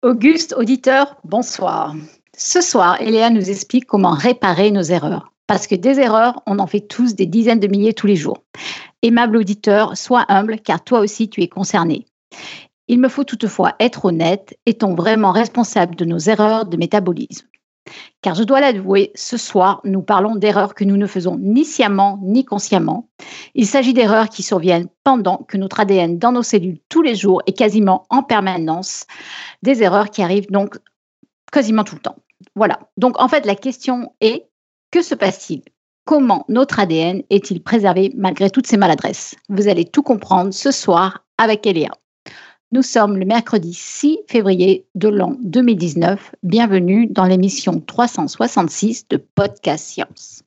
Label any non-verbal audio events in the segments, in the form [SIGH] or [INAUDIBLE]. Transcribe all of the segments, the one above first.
Auguste, auditeur, bonsoir. Ce soir, Eléa nous explique comment réparer nos erreurs. Parce que des erreurs, on en fait tous des dizaines de milliers tous les jours. Aimable auditeur, sois humble car toi aussi tu es concerné. Il me faut toutefois être honnête, est-on vraiment responsable de nos erreurs de métabolisme car je dois l'avouer, ce soir, nous parlons d'erreurs que nous ne faisons ni sciemment ni consciemment. Il s'agit d'erreurs qui surviennent pendant que notre ADN dans nos cellules tous les jours et quasiment en permanence. Des erreurs qui arrivent donc quasiment tout le temps. Voilà. Donc en fait, la question est, que se passe-t-il? Comment notre ADN est-il préservé malgré toutes ces maladresses? Vous allez tout comprendre ce soir avec Eléa. Nous sommes le mercredi 6 février de l'an 2019. Bienvenue dans l'émission 366 de Podcast Science.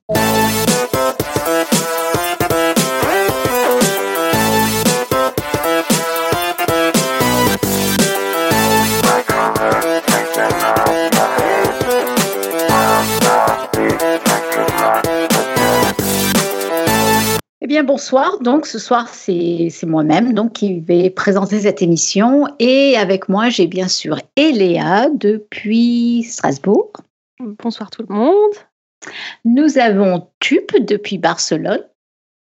Bien, bonsoir. Donc, ce soir, c'est moi-même donc qui vais présenter cette émission. Et avec moi, j'ai bien sûr Eléa depuis Strasbourg. Bonsoir tout le monde. Nous avons Tup depuis Barcelone.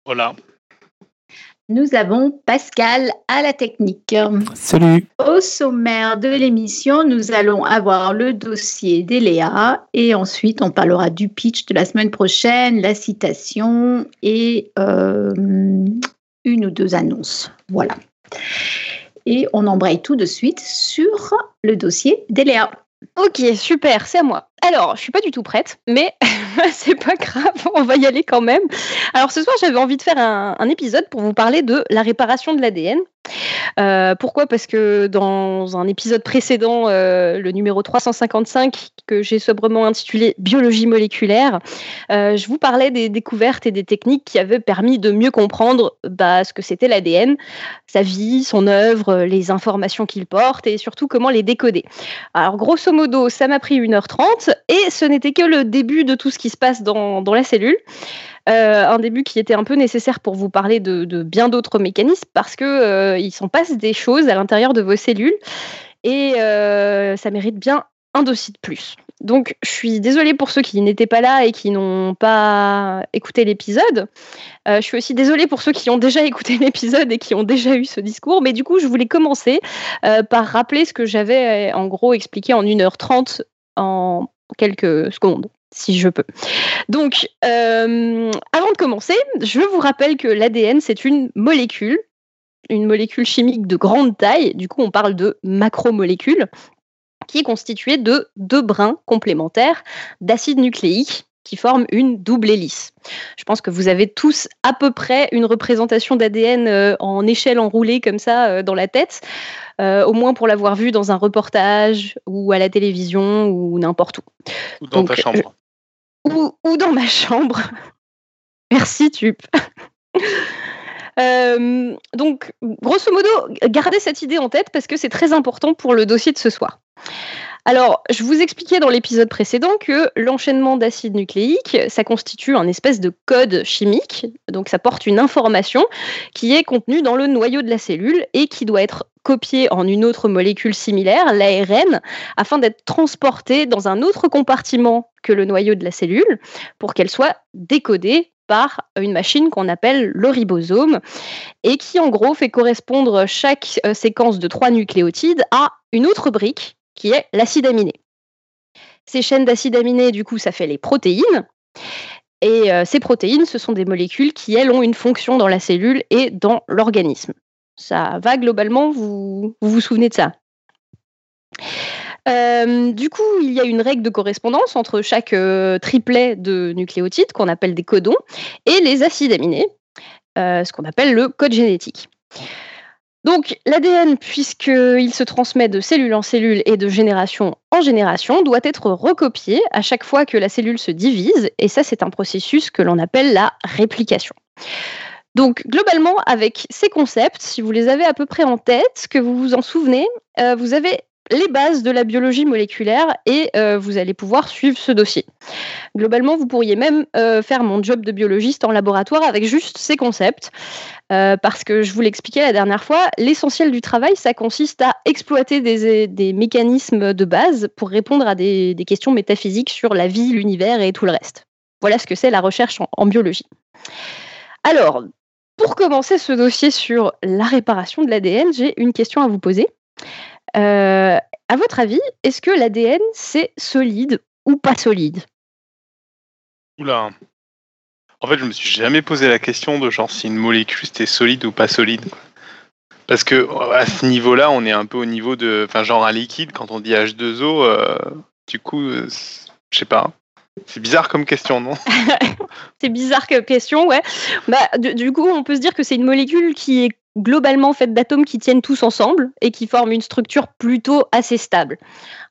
Voilà. Nous avons Pascal à la technique. Salut. Au sommaire de l'émission, nous allons avoir le dossier d'Eléa et ensuite on parlera du pitch de la semaine prochaine, la citation et euh, une ou deux annonces. Voilà. Et on embraye tout de suite sur le dossier d'Eléa. Ok, super, c'est à moi. Alors, je suis pas du tout prête, mais [LAUGHS] c'est pas grave, on va y aller quand même. Alors ce soir, j'avais envie de faire un, épisode pour vous parler de la réparation de l'ADN. Euh, pourquoi? Parce que dans un épisode précédent, euh, le numéro 355, que j'ai sobrement intitulé Biologie moléculaire, euh, je vous parlais des découvertes et des techniques qui avaient permis de mieux comprendre bah, ce que c'était l'ADN, sa vie, son œuvre, les informations qu'il porte et surtout comment les décoder. Alors grosso modo, ça m'a pris 1h30 et ce n'était que le début de tout ce qui se passe dans, dans la cellule. Euh, un début qui était un peu nécessaire pour vous parler de, bien d'autres mécanismes parce que euh, s'en passe des choses à l'intérieur de vos cellules et euh, ça mérite bien un dossier de plus. Donc, je suis désolée pour ceux qui n'étaient pas là et qui n'ont pas écouté l'épisode. je suis aussi désolée pour ceux qui ont déjà écouté [LAUGHS] l'épisode et qui ont déjà eu ce discours. Mais du coup, je voulais commencer par rappeler ce que j'avais en gros expliqué en 1h30 en quelques secondes si je peux. Donc, euh, avant de commencer, je vous rappelle que l'ADN, c'est une molécule, une molécule chimique de grande taille. Du coup, on parle de macromolécules, qui est constituée de deux brins complémentaires d'acide nucléique qui forment une double hélice. Je pense que vous avez tous à peu près une représentation d'ADN euh, en échelle enroulée comme ça euh, dans la tête, au moins pour l'avoir vu dans un reportage ou à la télévision ou n'importe où. Ou dans ta chambre ou, dans ma chambre. [LAUGHS] Merci, Tup. [LAUGHS] Euh, donc, grosso modo, gardez cette idée en tête parce que c'est très important pour le dossier de ce soir. Alors, je vous expliquais dans l'épisode précédent que l'enchaînement d'acides nucléiques, ça constitue un espèce de code chimique, donc ça porte une information qui est contenue dans le noyau de la cellule et qui doit être copiée en une autre molécule similaire, l'ARN, afin d'être transportée dans un autre compartiment que le noyau de la cellule pour qu'elle soit décodée par une machine qu'on appelle le ribosome et qui en gros fait correspondre chaque euh, séquence de trois nucléotides à une autre brique qui est l'acide aminé. Ces chaînes d'acide aminé, du coup, ça fait les protéines. Et euh, ces protéines, ce sont des molécules qui, elles, ont une fonction dans la cellule et dans l'organisme. Ça va globalement, vous, vous souvenez de ça? Euh, du coup, il y a une règle de correspondance entre chaque euh, triplet de nucléotides, qu'on appelle des codons, et les acides aminés, euh, ce qu'on appelle le code génétique. Donc l'ADN, puisqu'il se transmet de cellule en cellule et de génération en génération, doit être recopié à chaque fois que la cellule se divise, et ça c'est un processus que l'on appelle la réplication. Donc globalement, avec ces concepts, si vous les avez à peu près en tête, que vous vous en souvenez, euh, vous avez les bases de la biologie moléculaire et euh, vous allez pouvoir suivre ce dossier. Globalement, vous pourriez même euh, faire mon job de biologiste en laboratoire avec juste ces concepts, parce que je vous l'expliquais la dernière fois, l'essentiel du travail, ça consiste à exploiter des, mécanismes de base pour répondre à des, questions métaphysiques sur la vie, l'univers et tout le reste. Voilà ce que c'est la recherche en biologie. Alors, pour commencer ce dossier sur la réparation de l'ADN, j'ai une question à vous poser. Euh, à votre avis, est-ce que l'ADN, c'est solide ou pas solide? Oula. En fait, je me suis jamais posé la question de genre si une molécule c'était solide ou pas solide. Parce que à ce niveau-là, on est un peu au niveau de, enfin, genre un liquide. Quand on dit H2O, euh, du coup, euh, je sais pas. C'est bizarre comme question, non [LAUGHS] C'est bizarre comme question, ouais. Bah, du, coup, on peut se dire que c'est une molécule qui est globalement faite d'atomes qui tiennent tous ensemble et qui forment une structure plutôt assez stable.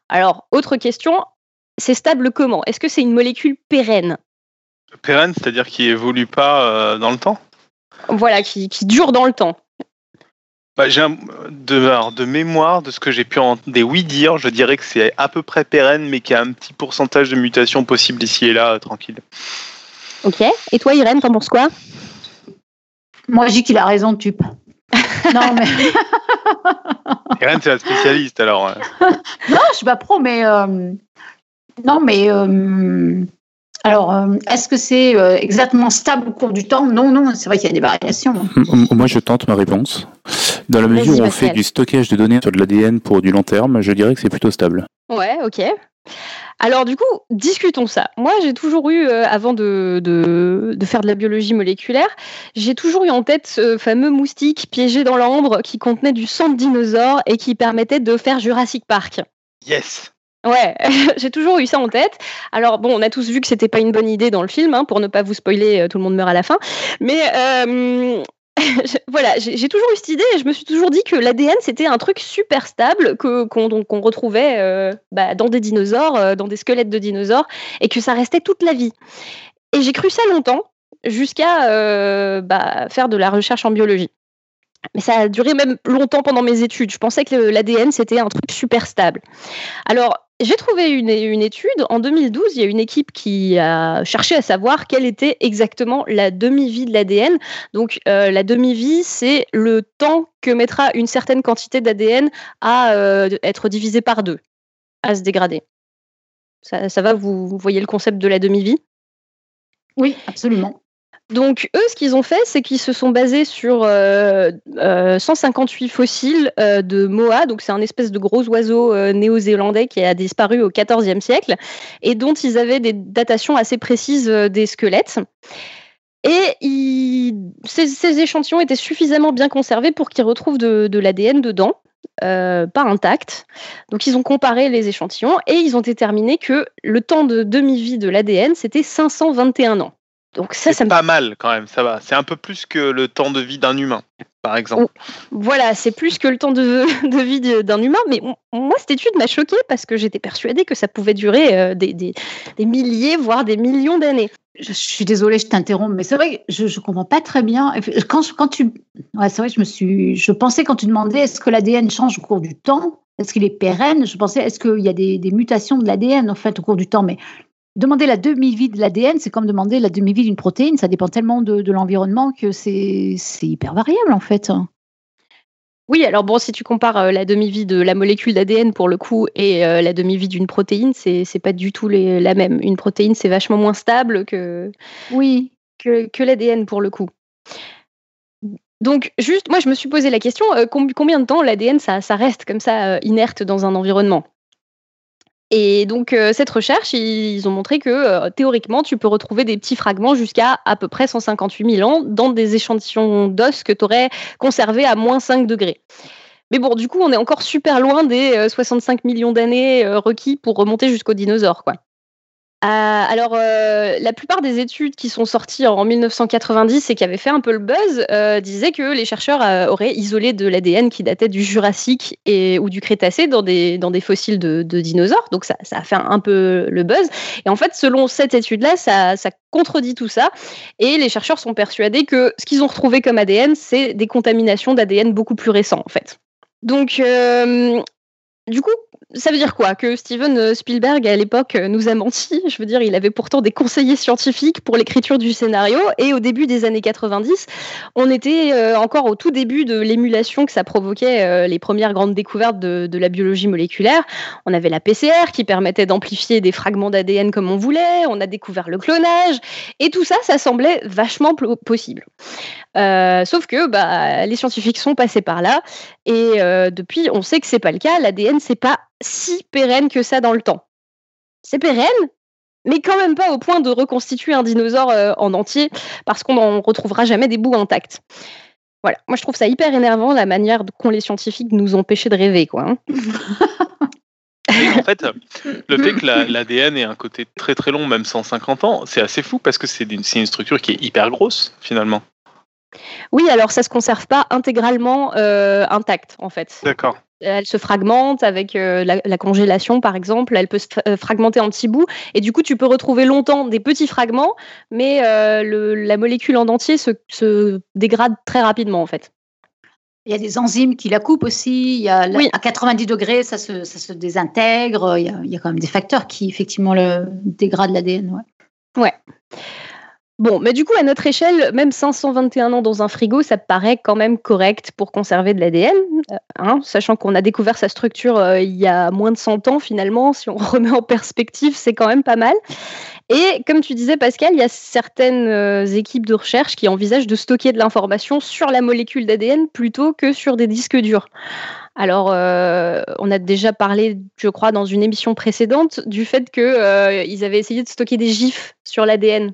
Alors, autre question, c'est stable comment? Est-ce que c'est une molécule pérenne? Pérenne, c'est-à-dire qui évolue pas euh, dans le temps? Voilà, qui, dure dans le temps. Bah, j'ai de, de, mémoire de ce que j'ai pu en des oui dire, je dirais que c'est à peu près pérenne, mais qu'il y a un petit pourcentage de mutations possibles ici et là, euh, tranquille. Ok. Et toi, Irène, t'en penses quoi? Moi, je dis qu'il a raison, Tup. [LAUGHS] non, mais. [LAUGHS] Irène, c'est la spécialiste alors. [LAUGHS] non, je suis pas pro, mais. Euh, non, mais. Euh, alors, euh, est-ce que c'est exactement stable au cours du temps? Non, non, c'est vrai qu'il y a des variations. Moi, je tente ma réponse. Dans la mesure où on fait du stockage de données sur de l'ADN pour du long terme, je dirais que c'est plutôt stable. Ouais, ok. Alors du coup, discutons ça. Moi, j'ai toujours eu, euh, avant de, de, faire de la biologie moléculaire, j'ai toujours eu en tête ce fameux moustique piégé dans l'ambre qui contenait du sang de dinosaure et qui permettait de faire Jurassic Park. Yes Ouais, [LAUGHS] j'ai toujours eu ça en tête. Alors bon, on a tous vu que c'était pas une bonne idée dans le film, hein, pour ne pas vous spoiler, euh, tout le monde meurt à la fin. Mais euh, [LAUGHS] voilà, j'ai toujours eu cette idée et je me suis toujours dit que l'ADN c'était un truc super stable qu'on retrouvait euh, bah, dans des dinosaures, euh, dans des squelettes de dinosaures et que ça restait toute la vie. Et j'ai cru ça longtemps jusqu'à euh, bah, faire de la recherche en biologie. Mais ça a duré même longtemps pendant mes études. Je pensais que l'ADN c'était un truc super stable. Alors j'ai trouvé une, étude. En 2012, il y a une équipe qui a cherché à savoir quelle était exactement la demi-vie de l'ADN. Donc, euh, la demi-vie, c'est le temps que mettra une certaine quantité d'ADN à euh, être divisé par deux, à se dégrader. Ça, va, vous voyez le concept de la demi-vie? Oui, absolument. Donc, eux, ce qu'ils ont fait, c'est qu'ils se sont basés sur 158 euh, euh, fossiles euh, de Moa. Donc, c'est un espèce de gros oiseau néo-zélandais qui a disparu au XIVe siècle et dont ils avaient des datations assez précises des squelettes. Et ces, échantillons étaient suffisamment bien conservés pour qu'ils retrouvent de, l'ADN dedans. pas intact. Donc ils ont comparé les échantillons et ils ont déterminé que le temps de demi-vie de l'ADN, c'était 521 ans. Donc ça, ça pas mal quand même, ça va. C'est un peu plus que le temps de vie d'un humain, par exemple. Voilà, c'est plus que le temps de, [LAUGHS] vie d'un humain. Mais moi, cette étude m'a choquée parce que j'étais persuadée que ça pouvait durer euh, des, milliers, voire des millions d'années. Je, suis désolée, je t'interromps, mais c'est vrai que je ne comprends pas très bien. Quand, quand tu, ouais, c'est vrai, je me suis, je pensais quand tu demandais est-ce que l'ADN change au cours du temps, est-ce qu'il est pérenne, je pensais est-ce qu'il y a des, des mutations de l'ADN en fait au cours du temps, mais Demander la demi-vie de l'ADN, c'est comme demander la demi-vie d'une protéine. Ça dépend tellement de, l'environnement que c'est hyper variable en fait. Oui, alors bon, si tu compares euh, la demi-vie de la molécule d'ADN pour le coup et euh, la demi-vie d'une protéine, c'est pas du tout la même. Une protéine, c'est vachement moins stable que, oui. que, l'ADN pour le coup. Donc, juste, moi, je me suis posé la question euh, combien de temps l'ADN, ça, ça, reste comme ça inerte dans un environnement? Et donc, euh, cette recherche, ils ont montré que euh, théoriquement, tu peux retrouver des petits fragments jusqu'à à peu près 158 000 ans dans des échantillons d'os que tu aurais conservés à moins 5 degrés. Mais bon, du coup, on est encore super loin des 65 euh, millions d'années requis pour remonter jusqu'aux dinosaures, quoi. Euh, alors, euh, la plupart des études qui sont sorties en 1990 et qui avaient fait un peu le buzz euh, disaient que les chercheurs auraient isolé de l'ADN qui datait du Jurassique et, ou du Crétacé dans des, dans fossiles de, dinosaures. Donc, ça, ça, a fait un peu le buzz. Et en fait, selon cette étude-là, ça, ça contredit tout ça. Et les chercheurs sont persuadés que ce qu'ils ont retrouvé comme ADN, c'est des contaminations d'ADN beaucoup plus récents, en fait. Donc, du coup, ça veut dire quoi Que Steven euh, Spielberg, à l'époque, euh, nous a menti? Je veux dire, il avait pourtant des conseillers scientifiques pour l'écriture du scénario. Et au début des années 90, on était euh, encore au tout début de l'émulation que ça provoquait les premières grandes découvertes de, de, la biologie moléculaire. On avait la PCR qui permettait d'amplifier des fragments d'ADN comme on voulait. On a découvert le clonage. Et tout ça, ça semblait vachement possible. Sauf que bah, les scientifiques sont passés par là et depuis, on sait que c'est pas le cas. L'ADN, c'est pas si pérenne que ça dans le temps. C'est pérenne, mais quand même pas au point de reconstituer un dinosaure euh, en entier parce qu'on n'en retrouvera jamais des bouts intacts. Voilà, moi je trouve ça hyper énervant la manière qu'ont les scientifiques nous empêcher de rêver, quoi. Hein. [LAUGHS] en fait, le fait que l'ADN [LAUGHS] ait un côté très très long, même 150 ans, c'est assez fou parce que c'est une, une, structure qui est hyper grosse finalement. Oui, alors ça se conserve pas intégralement euh, intact en fait. D'accord. Elle se fragmente avec euh, la, congélation, par exemple. Elle peut se euh, fragmenter en petits bouts. Et du coup, tu peux retrouver longtemps des petits fragments, mais la molécule en entier se, dégrade très rapidement, en fait. Il y a des enzymes qui la coupent aussi. Il y a À 90 degrés, ça se, désintègre. Il y, a, quand même des facteurs qui, effectivement, le, dégradent l'ADN. Ouais. ouais. Bon, mais du coup, à notre échelle, même 521 ans dans un frigo, ça paraît quand même correct pour conserver de l'ADN, euh, hein, sachant qu'on a découvert sa structure euh, il y a moins de 100 ans finalement. Si on [LAUGHS] remet en perspective, c'est quand même pas mal. Et comme tu disais, Pascal, il y a certaines euh, équipes de recherche qui envisagent de stocker de l'information sur la molécule d'ADN plutôt que sur des disques durs. Alors, on a déjà parlé, je crois, dans une émission précédente, du fait qu'ils avaient essayé de stocker des gifs sur l'ADN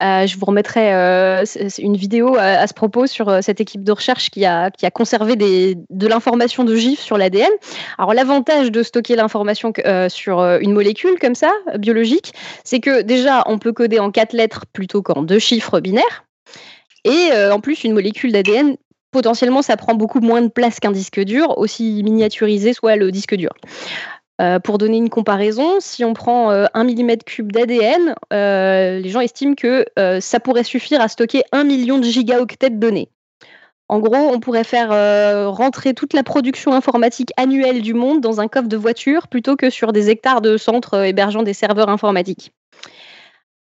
euh, je vous remettrai euh, une vidéo à, ce propos sur euh, cette équipe de recherche qui a, conservé de l'information de GIF sur l'ADN. Alors l'avantage de stocker l'information sur une molécule comme ça, biologique, c'est que déjà on peut coder en quatre lettres plutôt qu'en deux chiffres binaires. Et en plus, une molécule d'ADN, potentiellement, ça prend beaucoup moins de place qu'un disque dur, aussi miniaturisé soit le disque dur. Euh, pour donner une comparaison, si on prend euh, 1 mm3 d'ADN, euh, les gens estiment que euh, ça pourrait suffire à stocker 1 million de gigaoctets de données. En gros, on pourrait faire rentrer toute la production informatique annuelle du monde dans un coffre de voiture plutôt que sur des hectares de centres hébergeant des serveurs informatiques.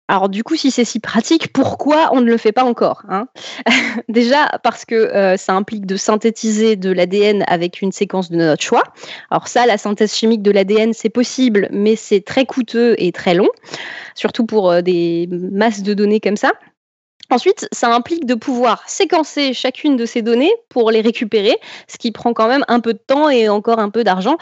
Alors du coup, si c'est si pratique, pourquoi on ne le fait pas encore hein? [LAUGHS] Déjà parce que euh, ça implique de synthétiser de l'ADN avec une séquence de notre choix. Alors ça, la synthèse chimique de l'ADN, c'est possible, mais c'est très coûteux et très long, surtout pour euh, des masses de données comme ça. Ensuite, ça implique de pouvoir séquencer chacune de ces données pour les récupérer, ce qui prend quand même un peu de temps et encore un peu d'argent.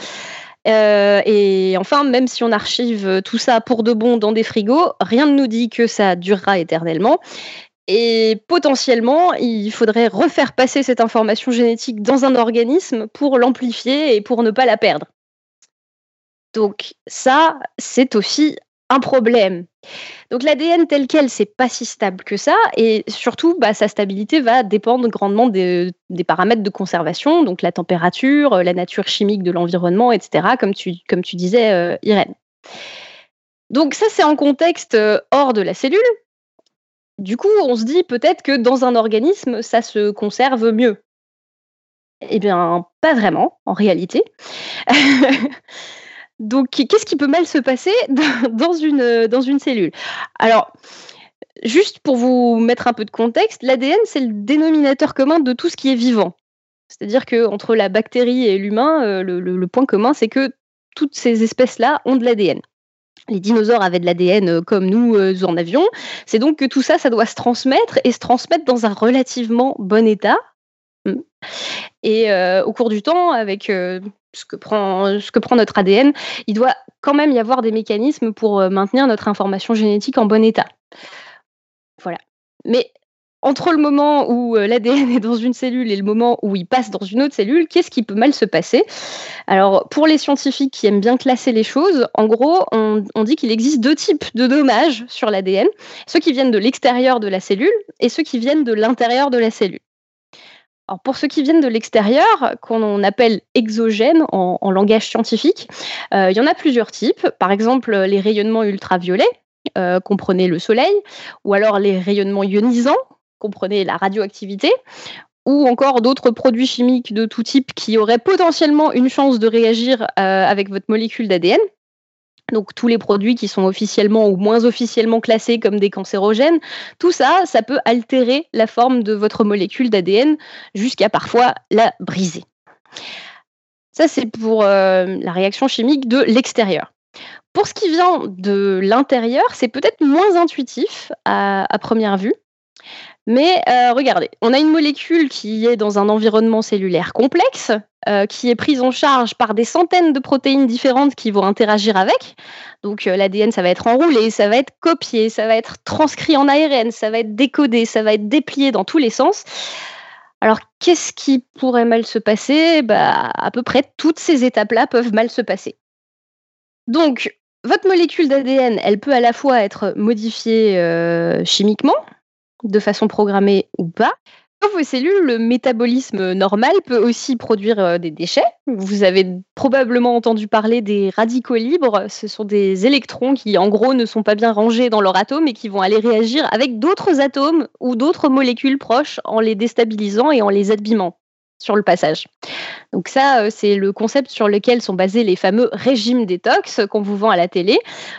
Euh, et enfin, même si on archive tout ça pour de bon dans des frigos, rien ne nous dit que ça durera éternellement. Et potentiellement, il faudrait refaire passer cette information génétique dans un organisme pour l'amplifier et pour ne pas la perdre. Donc ça, c'est aussi un problème. Donc l'ADN tel quel, c'est pas si stable que ça, et surtout, bah, sa stabilité va dépendre grandement des, paramètres de conservation, donc la température, la nature chimique de l'environnement, etc., comme tu, comme tu disais, euh, Irène. Donc ça, c'est en contexte euh, hors de la cellule. Du coup, on se dit peut-être que dans un organisme, ça se conserve mieux. Eh bien, pas vraiment, en réalité. [LAUGHS] Donc, qu'est-ce qui peut mal se passer [LAUGHS] dans une, dans une cellule? Alors, juste pour vous mettre un peu de contexte, l'ADN, c'est le dénominateur commun de tout ce qui est vivant. C'est-à-dire qu'entre la bactérie et l'humain, euh, le, point commun, c'est que toutes ces espèces-là ont de l'ADN. Les dinosaures avaient de l'ADN euh, comme nous euh, en avions. C'est donc que tout ça, ça doit se transmettre et se transmettre dans un relativement bon état. Et au cours du temps, avec ce que, prend, notre ADN, il doit quand même y avoir des mécanismes pour euh, maintenir notre information génétique en bon état. Voilà. Mais entre le moment où euh, l'ADN est dans une cellule et le moment où il passe dans une autre cellule, qu'est-ce qui peut mal se passer? Alors, pour les scientifiques qui aiment bien classer les choses, en gros, on, dit qu'il existe deux types de dommages sur l'ADN, ceux qui viennent de l'extérieur de la cellule et ceux qui viennent de l'intérieur de la cellule. Pour ceux qui viennent de l'extérieur, qu'on appelle exogènes en, langage scientifique, euh, il y en a plusieurs types. Par exemple, les rayonnements ultraviolets, euh, comprenez le soleil, ou alors les rayonnements ionisants, comprenez la radioactivité, ou encore d'autres produits chimiques de tout type qui auraient potentiellement une chance de réagir euh, avec votre molécule d'ADN. Donc tous les produits qui sont officiellement ou moins officiellement classés comme des cancérogènes, tout ça, ça peut altérer la forme de votre molécule d'ADN jusqu'à parfois la briser. Ça, c'est pour euh, la réaction chimique de l'extérieur. Pour ce qui vient de l'intérieur, c'est peut-être moins intuitif à première vue. Mais euh, regardez, on a une molécule qui est dans un environnement cellulaire complexe, euh, qui est prise en charge par des centaines de protéines différentes qui vont interagir avec. Donc euh, l'ADN, ça va être enroulé, ça va être copié, ça va être transcrit en ARN, ça va être décodé, ça va être déplié dans tous les sens. Alors qu'est-ce qui pourrait mal se passer? Bah, À peu près toutes ces étapes-là peuvent mal se passer. Donc, votre molécule d'ADN, elle peut à la fois être modifiée chimiquement, de façon programmée ou pas. Dans vos cellules, le métabolisme normal peut aussi produire euh, des déchets. Vous avez probablement entendu parler des radicaux libres. Ce sont des électrons qui, en gros, ne sont pas bien rangés dans leur atome et qui vont aller réagir avec d'autres atomes ou d'autres molécules proches en les déstabilisant et en les abîmant sur le passage. Donc ça, euh, c'est le concept sur lequel sont basés les fameux régimes détox qu'on vous vend à la télé.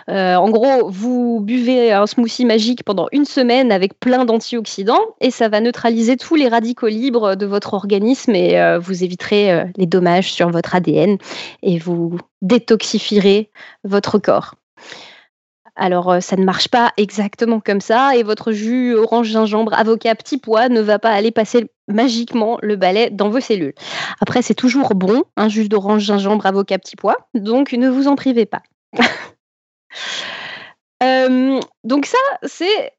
Euh, en gros, vous buvez un smoothie magique pendant une semaine avec plein d'antioxydants et ça va neutraliser tous les radicaux libres de votre organisme et euh, vous éviterez les dommages sur votre ADN et vous détoxifierez votre corps. Alors, ça ne marche pas exactement comme ça et votre jus orange, gingembre, avocat, petit pois ne va pas aller passer magiquement le balai dans vos cellules. Après, c'est toujours bon, un jus d'orange, gingembre, avocat, petit pois, donc ne vous en privez pas. [LAUGHS] donc ça, c'est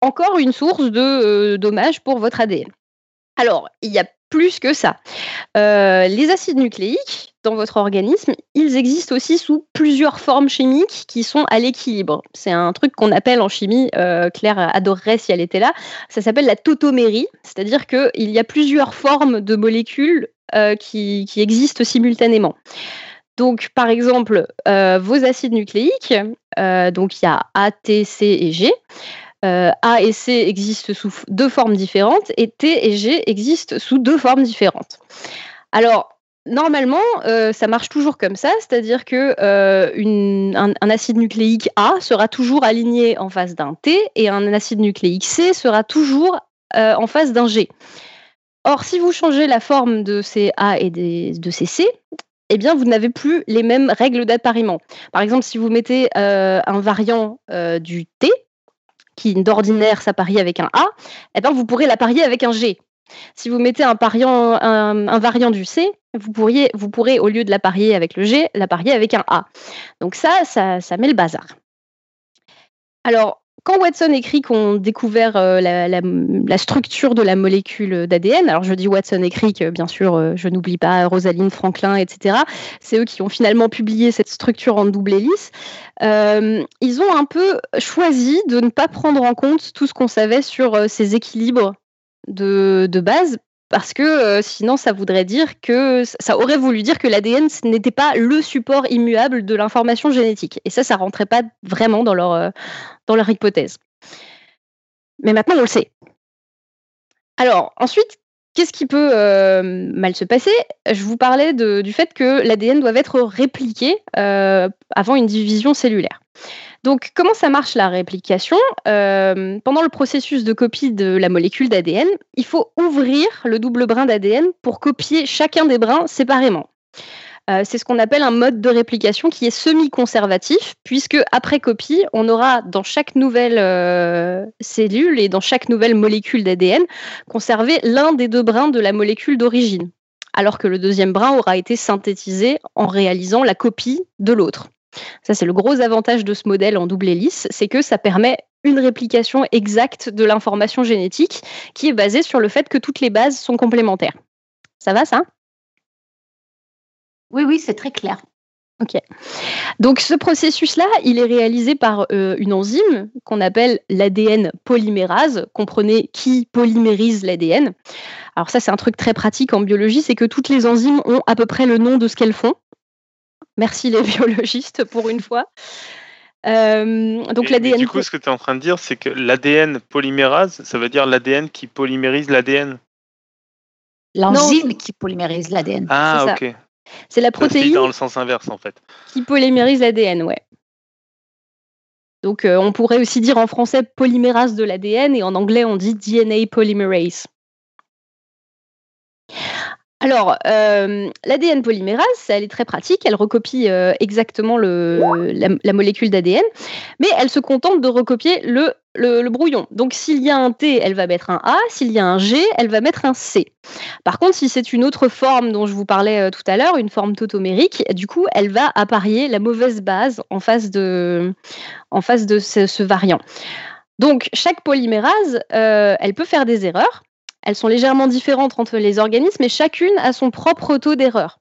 encore une source de dommages pour votre ADN. Alors, il y a plus que ça. Euh, les acides nucléiques dans votre organisme, ils existent aussi sous plusieurs formes chimiques qui sont à l'équilibre. C'est un truc qu'on appelle en chimie, euh, Claire adorerait si elle était là, ça s'appelle la tautomérie, c'est-à-dire qu'il y a plusieurs formes de molécules euh, qui, qui, existent simultanément. Donc, par exemple, vos acides nucléiques, donc il y a A, T, C et G. Euh, A et C existent sous deux formes différentes et T et G existent sous deux formes différentes. Alors, Normalement, euh, ça marche toujours comme ça, c'est-à-dire que euh, un, acide nucléique A sera toujours aligné en face d'un T et un acide nucléique C sera toujours en face d'un G. Or, si vous changez la forme de ces A et de ces C, eh bien, vous n'avez plus les mêmes règles d'appariement. Par exemple, si vous mettez un variant du T, qui d'ordinaire s'apparie avec un A, eh ben, vous pourrez l'apparier avec un G. Si vous mettez un, un, variant du C, vous, pourriez, vous pourrez, au lieu de l'apparier avec le G, l'apparier avec un A. Donc ça, ça, ça met le bazar. Alors, quand Watson écrit qu'on découvert euh, la, structure de la molécule d'ADN, alors je dis Watson écrit que bien sûr euh, je n'oublie pas Rosalind Franklin, etc. C'est eux qui ont finalement publié cette structure en double hélice. Euh, ils ont un peu choisi de ne pas prendre en compte tout ce qu'on savait sur ces équilibres de, de base parce que sinon ça voudrait dire que ça aurait voulu dire que l'ADN n'était pas le support immuable de l'information génétique. Et ça, ça rentrait pas vraiment dans leur, dans leur hypothèse. Mais maintenant, on le sait. Alors, ensuite, qu'est-ce qui peut mal se passer? Je vous parlais du fait que l'ADN doit être répliqué avant une division cellulaire. Donc, comment ça marche la réplication? Euh, Pendant le processus de copie de la molécule d'ADN, il faut ouvrir le double brin d'ADN pour copier chacun des brins séparément. Euh, c'est ce qu'on appelle un mode de réplication qui est semi-conservatif, puisque après copie, on aura dans chaque nouvelle euh, cellule et dans chaque nouvelle molécule d'ADN conservé l'un des deux brins de la molécule d'origine, alors que le deuxième brin aura été synthétisé en réalisant la copie de l'autre. Ça, c'est le gros avantage de ce modèle en double hélice, c'est que ça permet une réplication exacte de l'information génétique qui est basée sur le fait que toutes les bases sont complémentaires. Ça va, ça? Oui, oui, c'est très clair. Ok. Donc ce processus-là, il est réalisé par euh, une enzyme qu'on appelle l'ADN polymérase. Comprenez qui polymérise l'ADN. Alors ça, c'est un truc très pratique en biologie, c'est que toutes les enzymes ont à peu près le nom de ce qu'elles font. Merci les [LAUGHS] biologistes pour une fois. Euh, donc l'ADN. Du coup, ce que tu es en train de dire, c'est que l'ADN polymérase, ça veut dire l'ADN qui polymérise l'ADN. L'enzyme qui polymérise l'ADN. Ah, ok. C'est la protéine. dans le sens inverse, en fait. Qui polymérise l'ADN, ouais. Donc, euh, on pourrait aussi dire en français polymérase de l'ADN et en anglais, on dit DNA polymerase. Alors, euh, l'ADN polymérase, elle est très pratique, elle recopie euh, exactement la, molécule d'ADN, mais elle se contente de recopier le, brouillon. Donc, s'il y a un T, elle va mettre un A, s'il y a un G, elle va mettre un C. Par contre, si c'est une autre forme dont je vous parlais euh, tout à l'heure, une forme tautomérique, du coup, elle va apparier la mauvaise base en face de, en face de ce, variant. Donc, chaque polymérase, elle peut faire des erreurs. Elles sont légèrement différentes entre les organismes, mais chacune a son propre taux d'erreur.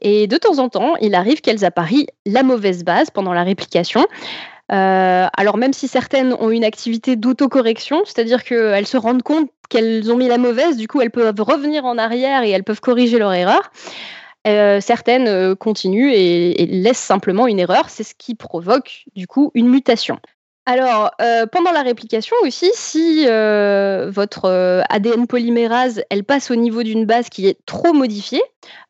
Et de temps en temps, il arrive qu'elles apparient la mauvaise base pendant la réplication. Euh, alors même si certaines ont une activité d'autocorrection, c'est-à-dire qu'elles se rendent compte qu'elles ont mis la mauvaise, du coup elles peuvent revenir en arrière et elles peuvent corriger leur erreur. Euh, certaines euh, continuent et, laissent simplement une erreur, c'est ce qui provoque du coup une mutation. Alors, euh, pendant la réplication aussi, si euh, votre euh, ADN polymérase, elle passe au niveau d'une base qui est trop modifiée,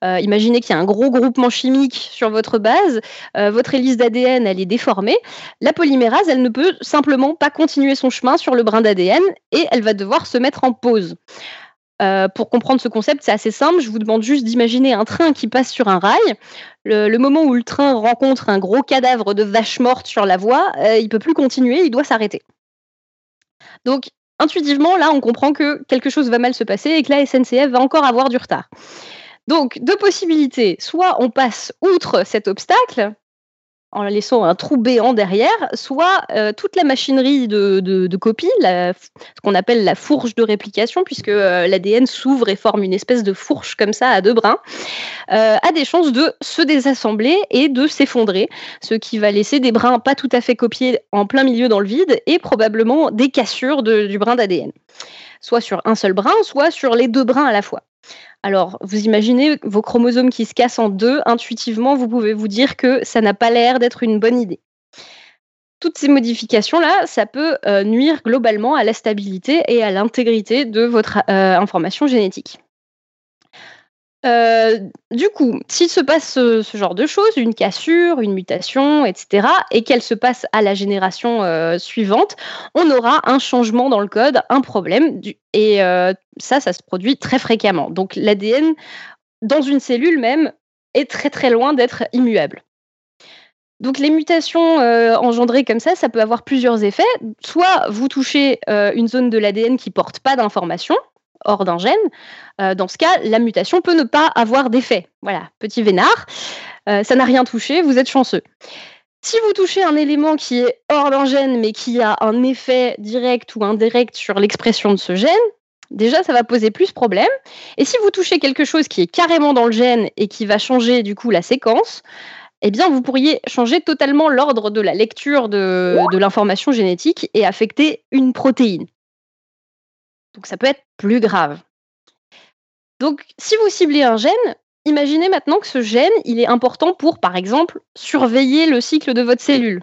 imaginez qu'il y a un gros groupement chimique sur votre base, votre hélice d'ADN, elle est déformée, la polymérase, elle ne peut simplement pas continuer son chemin sur le brin d'ADN et elle va devoir se mettre en pause. Euh, pour comprendre ce concept, c'est assez simple. Je vous demande juste d'imaginer un train qui passe sur un rail. Le, moment où le train rencontre un gros cadavre de vache morte sur la voie, euh, il peut plus continuer, il doit s'arrêter. Donc, intuitivement, là, on comprend que quelque chose va mal se passer et que la SNCF va encore avoir du retard. Donc, deux possibilités. Soit on passe outre cet obstacle, en laissant un trou béant derrière, soit euh, toute la machinerie de, copie, ce qu'on appelle la fourche de réplication, puisque euh, l'ADN s'ouvre et forme une espèce de fourche comme ça à deux brins, euh, a des chances de se désassembler et de s'effondrer, ce qui va laisser des brins pas tout à fait copiés en plein milieu dans le vide et probablement des cassures du brin d'ADN, soit sur un seul brin, soit sur les deux brins à la fois. Alors, vous imaginez vos chromosomes qui se cassent en deux, intuitivement, vous pouvez vous dire que ça n'a pas l'air d'être une bonne idée. Toutes ces modifications-là, ça peut euh, nuire globalement à la stabilité et à l'intégrité de votre euh, information génétique. Euh, du coup, s'il se passe ce, genre de choses, une cassure, une mutation, etc., et qu'elle se passe à la génération euh, suivante, on aura un changement dans le code, un problème, et euh, ça, ça se produit très fréquemment. Donc l'ADN, dans une cellule même, est très très loin d'être immuable. Donc les mutations engendrées comme ça, ça peut avoir plusieurs effets. Soit vous touchez une zone de l'ADN qui porte pas d'information, hors d'un gène, euh, dans ce cas, la mutation peut ne pas avoir d'effet. Voilà, petit vénard, euh, ça n'a rien touché, vous êtes chanceux. Si vous touchez un élément qui est hors d'un gène, mais qui a un effet direct ou indirect sur l'expression de ce gène, déjà, ça va poser plus de problèmes. Et si vous touchez quelque chose qui est carrément dans le gène et qui va changer du coup la séquence, eh bien, vous pourriez changer totalement l'ordre de la lecture de l'information génétique et affecter une protéine. Donc ça peut être plus grave. Donc si vous ciblez un gène, imaginez maintenant que ce gène, il est important pour, par exemple, surveiller le cycle de votre cellule.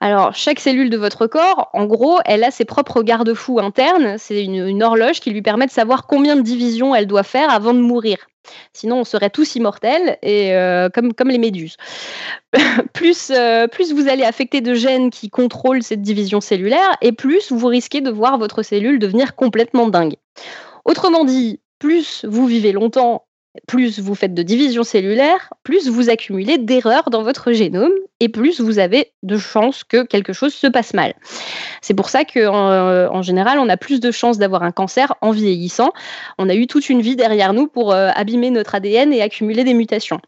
Alors, chaque cellule de votre corps, en gros, elle a ses propres garde-fous internes. C'est une, horloge qui lui permet de savoir combien de divisions elle doit faire avant de mourir. Sinon, on serait tous immortels, et euh, comme, les méduses. [LAUGHS] euh, plus vous allez affecter de gènes qui contrôlent cette division cellulaire, et plus vous risquez de voir votre cellule devenir complètement dingue. Autrement dit, plus vous vivez longtemps plus vous faites de division cellulaire, plus vous accumulez d'erreurs dans votre génome et plus vous avez de chances que quelque chose se passe mal. C'est pour ça qu'en euh, en général, on a plus de chances d'avoir un cancer en vieillissant. On a eu toute une vie derrière nous pour euh, abîmer notre ADN et accumuler des mutations.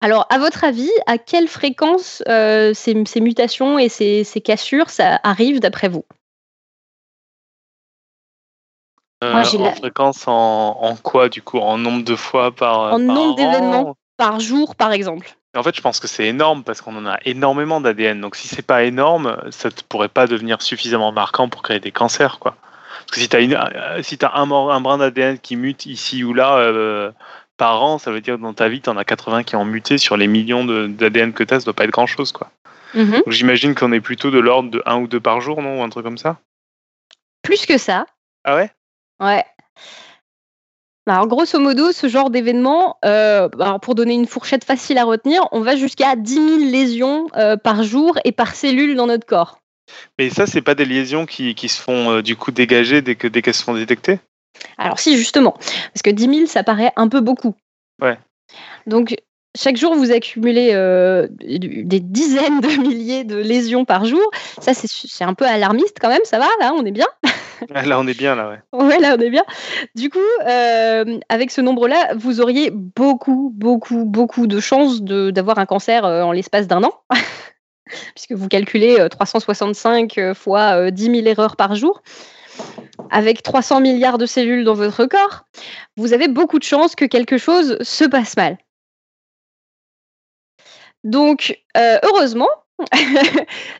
Alors, à votre avis, à quelle fréquence ces, mutations et ces, cassures ça arrivent d'après vous? En fréquence en, quoi du coup En nombre de fois par En nombre d'événements par jour, par exemple. En fait, je pense que c'est énorme parce qu'on en a énormément d'ADN. Donc, si c'est pas énorme, ça ne pourrait pas devenir suffisamment marquant pour créer des cancers, quoi. Parce que si tu as, une, euh, si as un, un brin d'ADN qui mute ici ou là euh, par an, ça veut dire que dans ta vie, tu en as 80 qui ont muté sur les millions d'ADN que tu as, ça doit pas être grand chose, quoi. Mhm. J'imagine qu'on est plutôt de l'ordre de 1 ou 2 par jour, non? Ou un truc comme ça? Plus que ça. Ah ouais? Ouais. Alors, grosso modo, ce genre d'événement, euh, pour donner une fourchette facile à retenir, on va jusqu'à 10 000 lésions euh, par jour et par cellule dans notre corps. Mais ça, c'est pas des lésions qui, se font euh, du coup dégager dès qu'elles dès se font détectées Alors, si, justement. Parce que 10 000, ça paraît un peu beaucoup. Ouais. Donc, chaque jour, vous accumulez des dizaines de milliers de lésions par jour. Ça, c'est un peu alarmiste quand même. Ça va, là, on est bien? [LAUGHS] Là, on est bien, là, ouais. Ouais, là, on est bien. Du coup, euh, avec ce nombre-là, vous auriez beaucoup, beaucoup, beaucoup de chances d'avoir un cancer euh, en l'espace d'un an, [LAUGHS] puisque vous calculez 365 euh, fois 10 000 erreurs par jour. Avec 300 milliards de cellules dans votre corps, vous avez beaucoup de chances que quelque chose se passe mal. Donc, heureusement,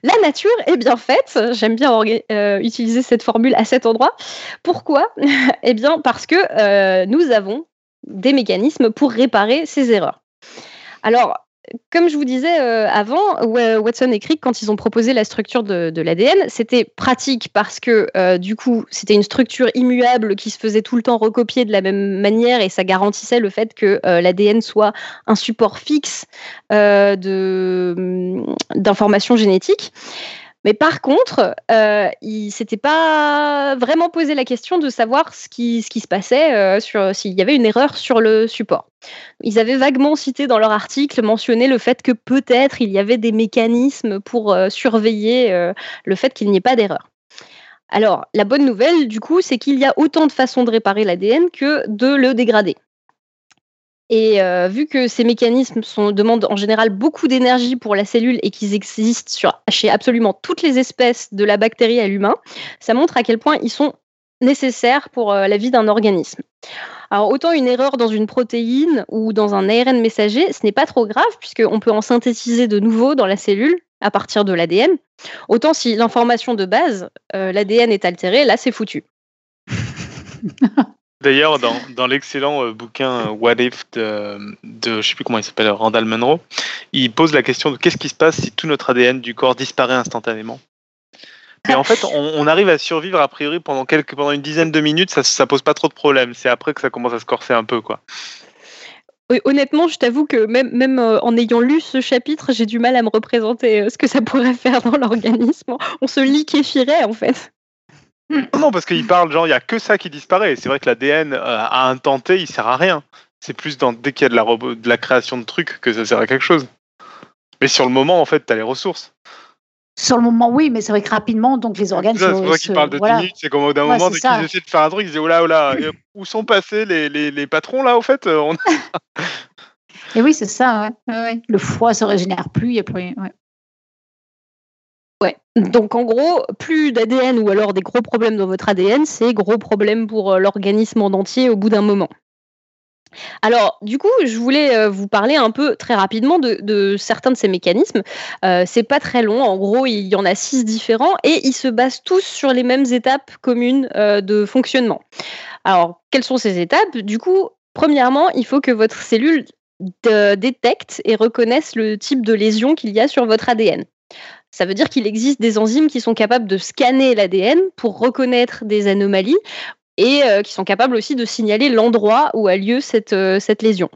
la nature est bien faite. J'aime bien euh, utiliser cette formule à cet endroit. Pourquoi? [LAUGHS] Eh bien, parce que euh, nous avons des mécanismes pour réparer ces erreurs. Alors, comme je vous disais euh, avant, Watson et Crick, quand ils ont proposé la structure de, l'ADN, c'était pratique parce que euh, du coup, c'était une structure immuable qui se faisait tout le temps recopier de la même manière et ça garantissait le fait que euh, l'ADN soit un support fixe d'informations génétiques. Mais par contre, euh, il ne s'était pas vraiment posé la question de savoir ce qui, se passait, euh, s'il y avait une erreur sur le support. Ils avaient vaguement cité dans leur article, mentionné le fait que peut-être il y avait des mécanismes pour euh, surveiller le fait qu'il n'y ait pas d'erreur. Alors, la bonne nouvelle, du coup, c'est qu'il y a autant de façons de réparer l'ADN que de le dégrader. Et euh, vu que ces mécanismes demandent en général beaucoup d'énergie pour la cellule et qu'ils existent chez absolument toutes les espèces de la bactérie à l'humain, ça montre à quel point ils sont nécessaires pour euh, la vie d'un organisme. Alors autant une erreur dans une protéine ou dans un ARN messager, ce n'est pas trop grave puisqu'on peut en synthétiser de nouveau dans la cellule à partir de l'ADN. Autant si l'information de base, euh, l'ADN est altéré, là c'est foutu. [LAUGHS] D'ailleurs, dans, dans l'excellent euh, bouquin euh, What If de, de, je sais plus comment il s'appelle, Randall Munro, il pose la question de qu'est-ce qui se passe si tout notre ADN du corps disparaît instantanément. Mais en fait, on, arrive à survivre a priori pendant quelques, pendant une dizaine de minutes, ça, ça pose pas trop de problèmes. C'est après que ça commence à se corser un peu, quoi. honnêtement, je t'avoue que même, même euh, en ayant lu ce chapitre, j'ai du mal à me représenter ce que ça pourrait faire dans l'organisme. On se liquéfierait en fait. Non, parce qu'il parle, genre, il n'y a que ça qui disparaît. C'est vrai que l'ADN, euh, à T, il sert à rien. C'est plus dans, dès qu'il y a de la, de la création de trucs que ça sert à quelque chose. Mais sur le moment, en fait, tu as les ressources. Sur le moment, oui, mais c'est vrai que rapidement, donc les organes. C'est vrai qu'il parle de 10 minutes, c'est comme d'un moment, dès qu'ils essaient de faire un truc, ils disent oh là, oh là, où sont passés les, les, les patrons là, au fait euh, [LAUGHS] [LAUGHS] Et oui, c'est ça, ouais. Le foie se régénère plus, il n'y a plus rien. Donc en gros, plus d'ADN ou alors des gros problèmes dans votre ADN, c'est gros problème pour euh, l'organisme en entier au bout d'un moment. Alors, du coup, je voulais euh, vous parler un peu très rapidement de, certains de ces mécanismes. Euh, c'est pas très long, en gros, il y en a six différents et ils se basent tous sur les mêmes étapes communes de fonctionnement. Alors, quelles sont ces étapes? Du coup, premièrement, il faut que votre cellule détecte et reconnaisse le type de lésion qu'il y a sur votre ADN. Ça veut dire qu'il existe des enzymes qui sont capables de scanner l'ADN pour reconnaître des anomalies et euh, qui sont capables aussi de signaler l'endroit où a lieu cette, euh, cette lésion.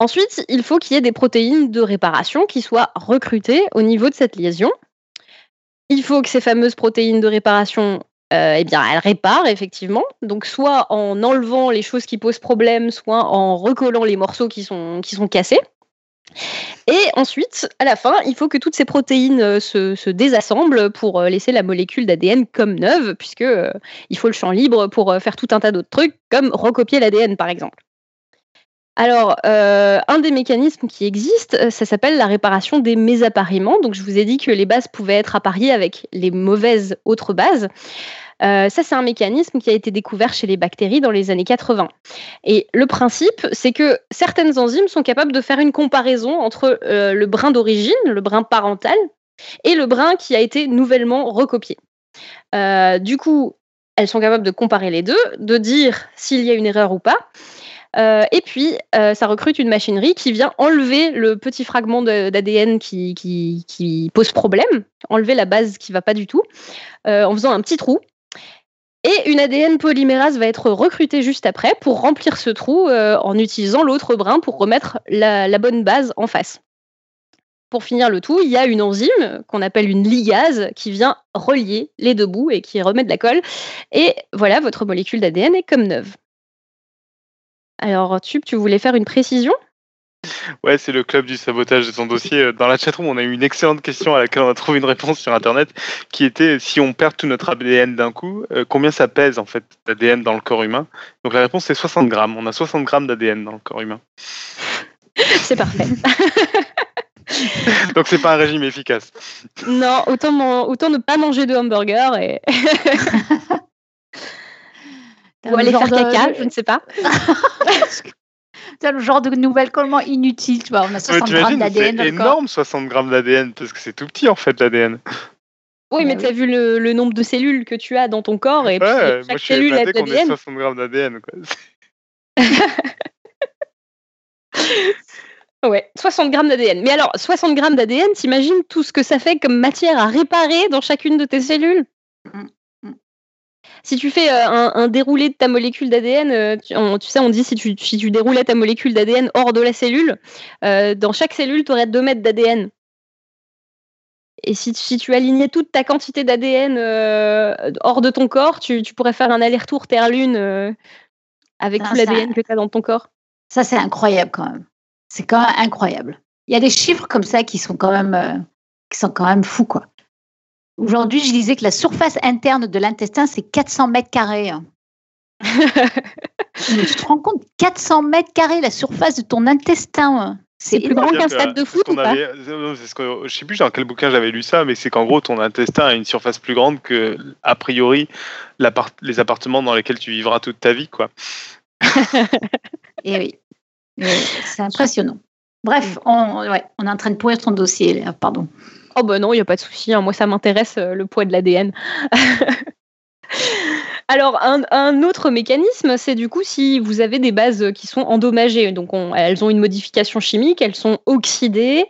Ensuite, il faut qu'il y ait des protéines de réparation qui soient recrutées au niveau de cette lésion. Il faut que ces fameuses protéines de réparation, euh, eh bien, elles réparent effectivement. Donc, soit en enlevant les choses qui posent problème, soit en recollant les morceaux qui sont cassés. Et ensuite, à la fin, il faut que toutes ces protéines euh, se, désassemblent pour euh, laisser la molécule d'ADN comme neuve, puisque euh, il faut le champ libre pour faire tout un tas d'autres trucs, comme recopier l'ADN par exemple. Alors, un des mécanismes qui existe, ça s'appelle la réparation des mésappariements. Donc, je vous ai dit que les bases pouvaient être appariées avec les mauvaises autres bases. Euh, ça, c'est un mécanisme qui a été découvert chez les bactéries dans les années 80. Et le principe, c'est que certaines enzymes sont capables de faire une comparaison entre le brin d'origine, le brin parental, et le brin qui a été nouvellement recopié. du coup, elles sont capables de comparer les deux, de dire s'il y a une erreur ou pas. Euh, et puis, euh, ça recrute une machinerie qui vient enlever le petit fragment d'ADN qui, pose problème, enlever la base qui va pas du tout, euh, en faisant un petit trou. Et une ADN polymérase va être recrutée juste après pour remplir ce trou en utilisant l'autre brin pour remettre la, la, bonne base en face. Pour finir le tout, il y a une enzyme qu'on appelle une ligase qui vient relier les deux bouts et qui remet de la colle. Et voilà, votre molécule d'ADN est comme neuve. Alors, Tube, tu voulais faire une précision? Ouais, c'est le club du sabotage de ton dossier. Euh, dans la chatroom, on a eu une excellente question à laquelle on a trouvé une réponse sur Internet, qui était si on perd tout notre ADN d'un coup, euh, combien ça pèse en fait d'ADN dans le corps humain? Donc la réponse c'est 60 grammes. On a 60 grammes d'ADN dans le corps humain. [LAUGHS] c'est parfait. Donc c'est pas un régime efficace. Non, autant, autant ne pas manger de hamburger et. [LAUGHS] Ou aller faire caca, je ne sais pas. [LAUGHS] [LAUGHS] C'est le genre de nouvelle comment inutile, tu vois. On a 60 grammes d'ADN. C'est énorme, 60 grammes d'ADN, parce que c'est tout petit en fait l'ADN. Oui, mais bah tu as vu le, nombre de cellules que tu as dans ton corps et ouais, chaque moi, je cellule a qu'on ait 60 grammes d'ADN. [LAUGHS] ouais, 60 grammes d'ADN. Mais alors, 60 grammes d'ADN, t'imagines tout ce que ça fait comme matière à réparer dans chacune de tes cellules? Mm si tu fais euh, un, déroulé de ta molécule d'ADN, euh, tu, sais, on dit si tu, si tu déroulais ta molécule d'ADN hors de la cellule, euh, dans chaque cellule, tu aurais 2 mètres d'ADN. Et si, tu alignais toute ta quantité d'ADN hors de ton corps, tu, pourrais faire un aller-retour Terre-Lune avec tout l'ADN que tu as dans ton corps. Ça, c'est incroyable quand même. C'est quand même incroyable. Il y a des chiffres comme ça qui sont quand même, qui sont quand même fous, quoi. Aujourd'hui, je disais que la surface interne de l'intestin, c'est 400 mètres carrés. [LAUGHS] tu te rends compte 400 mètres carrés, la surface de ton intestin. C'est plus grand qu'un stade de foot ou pas ce que, Je sais plus dans quel bouquin j'avais lu ça, mais c'est qu'en gros, ton intestin a une surface plus grande que, a priori, les appartements dans lesquels tu vivras toute ta vie. quoi. [LAUGHS] Et eh oui, c'est impressionnant. Bref, on, ouais, on est en train de pourrir ton dossier, pardon. Oh bah non, il n'y a pas de souci. Hein. Moi, ça m'intéresse euh, le poids de l'ADN. [LAUGHS] Alors, un, autre mécanisme, c'est du coup si vous avez des bases qui sont endommagées. Donc, elles ont une modification chimique, elles sont oxydées,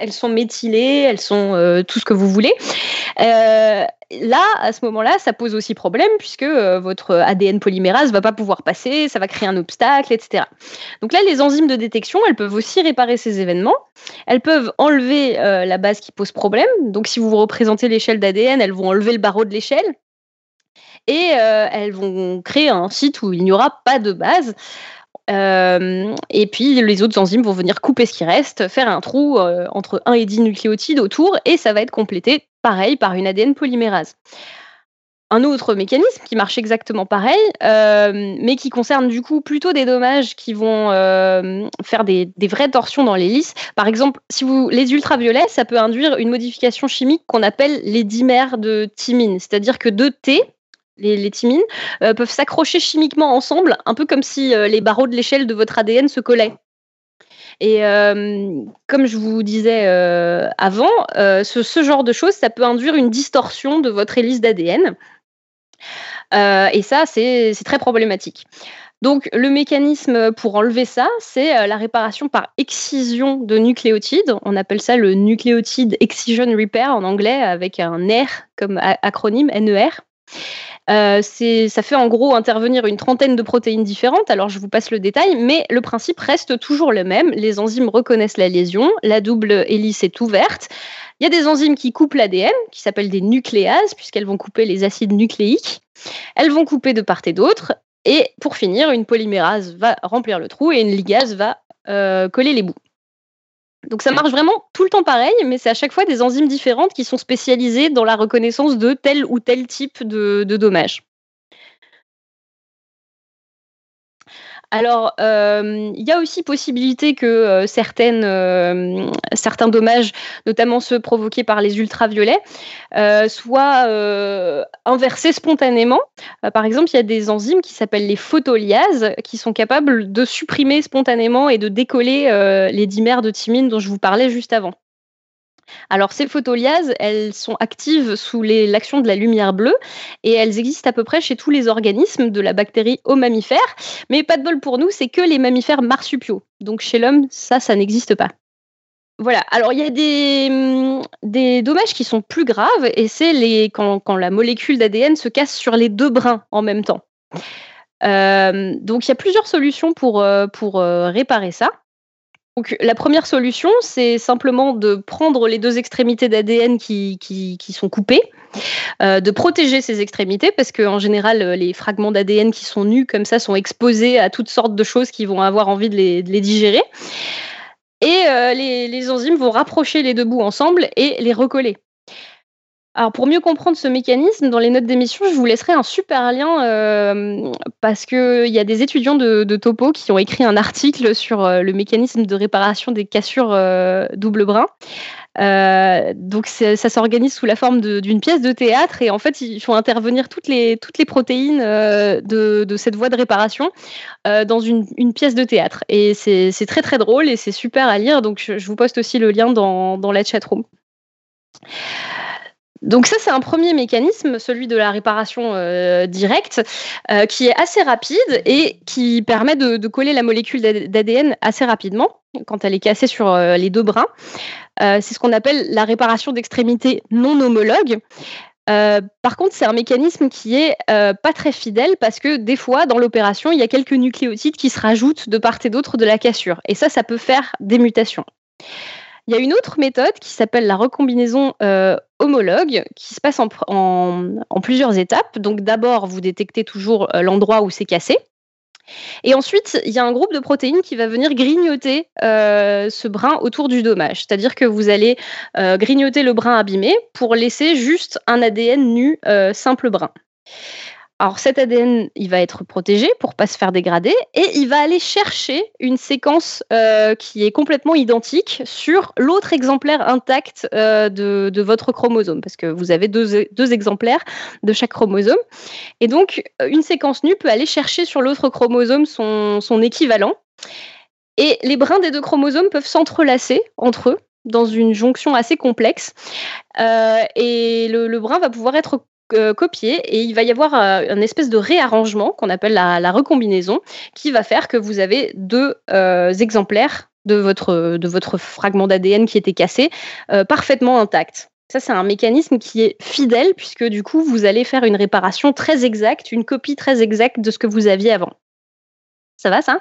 elles sont méthylées, elles sont euh, tout ce que vous voulez. Euh, là, à ce moment-là, ça pose aussi problème puisque euh, votre ADN polymérase va pas pouvoir passer, ça va créer un obstacle, etc. Donc là, les enzymes de détection, elles peuvent aussi réparer ces événements. Elles peuvent enlever la base qui pose problème. Donc si vous représentez l'échelle d'ADN, elles vont enlever le barreau de l'échelle et elles vont créer un site où il n'y aura pas de base. Euh, et puis les autres enzymes vont venir couper ce qui reste, faire un trou euh, entre 1 et 10 nucléotides autour, et ça va être complété pareil par une ADN polymérase. Un autre mécanisme qui marche exactement pareil, euh, mais qui concerne du coup plutôt des dommages qui vont faire des, vraies torsions dans l'hélice. Par exemple, si vous les ultraviolets, ça peut induire une modification chimique qu'on appelle les dimères de thymine, c'est-à-dire que deux T les, thymines, euh, peuvent s'accrocher chimiquement ensemble, un peu comme si euh, les barreaux de l'échelle de votre ADN se collaient. Et euh, comme je vous disais avant, ce, genre de choses, ça peut induire une distorsion de votre hélice d'ADN. et ça, c'est très problématique. Donc, le mécanisme pour enlever ça, c'est la réparation par excision de nucléotides. On appelle ça le nucléotide excision repair en anglais, avec un R comme acronyme, NER. Euh, ça fait en gros intervenir une trentaine de protéines différentes. Alors je vous passe le détail, mais le principe reste toujours le même. Les enzymes reconnaissent la lésion, la double hélice est ouverte. Il y a des enzymes qui coupent l'ADN, qui s'appellent des nucléases, puisqu'elles vont couper les acides nucléiques. Elles vont couper de part et d'autre. Et pour finir, une polymérase va remplir le trou et une ligase va euh, coller les bouts. Donc ça marche vraiment tout le temps pareil, mais c'est à chaque fois des enzymes différentes qui sont spécialisées dans la reconnaissance de tel ou tel type de, dommages. Alors, il y a aussi possibilité que certaines, certains dommages, notamment ceux provoqués par les ultraviolets, soient inversés spontanément. par exemple, il y a des enzymes qui s'appellent les photoliases qui sont capables de supprimer spontanément et de décoller les dimères de thymine dont je vous parlais juste avant. Alors ces photoliases, elles sont actives sous l'action de la lumière bleue et elles existent à peu près chez tous les organismes, de la bactérie aux mammifères. Mais pas de bol pour nous, c'est que les mammifères marsupiaux. Donc chez l'homme, ça, ça n'existe pas. Voilà, alors il y a des, hum, dommages qui sont plus graves et c'est quand, la molécule d'ADN se casse sur les deux brins en même temps. Euh, donc il y a plusieurs solutions pour, euh, euh, réparer ça. Donc, la première solution, c'est simplement de prendre les deux extrémités d'ADN qui, sont coupées, euh, de protéger ces extrémités, parce qu'en général, les fragments d'ADN qui sont nus comme ça sont exposés à toutes sortes de choses qui vont avoir envie de les, digérer. Et euh, les enzymes vont rapprocher les deux bouts ensemble et les recoller. Alors pour mieux comprendre ce mécanisme, dans les notes d'émission, je vous laisserai un super lien euh, parce qu'il y a des étudiants de, Topo qui ont écrit un article sur euh, le mécanisme de réparation des cassures euh, double brin. donc ça s'organise sous la forme d'une pièce de théâtre et en fait ils font intervenir toutes les, toutes les protéines de, cette voie de réparation dans une, pièce de théâtre. Et c'est très très drôle et c'est super à lire, donc je, vous poste aussi le lien dans, dans la chatroom. Donc ça, c'est un premier mécanisme, celui de la réparation euh, directe, euh, qui est assez rapide et qui permet de, coller la molécule d'ADN assez rapidement quand elle est cassée sur euh, les deux brins. c'est ce qu'on appelle la réparation d'extrémités non homologues. par contre, c'est un mécanisme qui est pas très fidèle parce que des fois, dans l'opération, il y a quelques nucléotides qui se rajoutent de part et d'autre de la cassure. Et ça, ça peut faire des mutations. Il y a une autre méthode qui s'appelle la recombinaison euh, homologue, qui se passe en, plusieurs étapes. Donc d'abord, vous détectez toujours euh, l'endroit où c'est cassé. Et ensuite, il y a un groupe de protéines qui va venir grignoter euh, ce brin autour du dommage. C'est-à-dire que vous allez grignoter le brin abîmé pour laisser juste un ADN nu simple brin. Alors cet ADN, il va être protégé pour pas se faire dégrader et il va aller chercher une séquence euh, qui est complètement identique sur l'autre exemplaire intact euh, de, votre chromosome parce que vous avez deux, exemplaires de chaque chromosome. Et donc une séquence nue peut aller chercher sur l'autre chromosome son, équivalent. Et les brins des deux chromosomes peuvent s'entrelacer entre eux dans une jonction assez complexe. Euh, et le, brin va pouvoir être euh, copier et il va y avoir euh, un espèce de réarrangement qu'on appelle la, recombinaison qui va faire que vous avez deux euh, exemplaires de votre, de votre fragment d'ADN qui était cassé parfaitement intact. Ça, c'est un mécanisme qui est fidèle puisque du coup, vous allez faire une réparation très exacte, une copie très exacte de ce que vous aviez avant. Ça va, ça?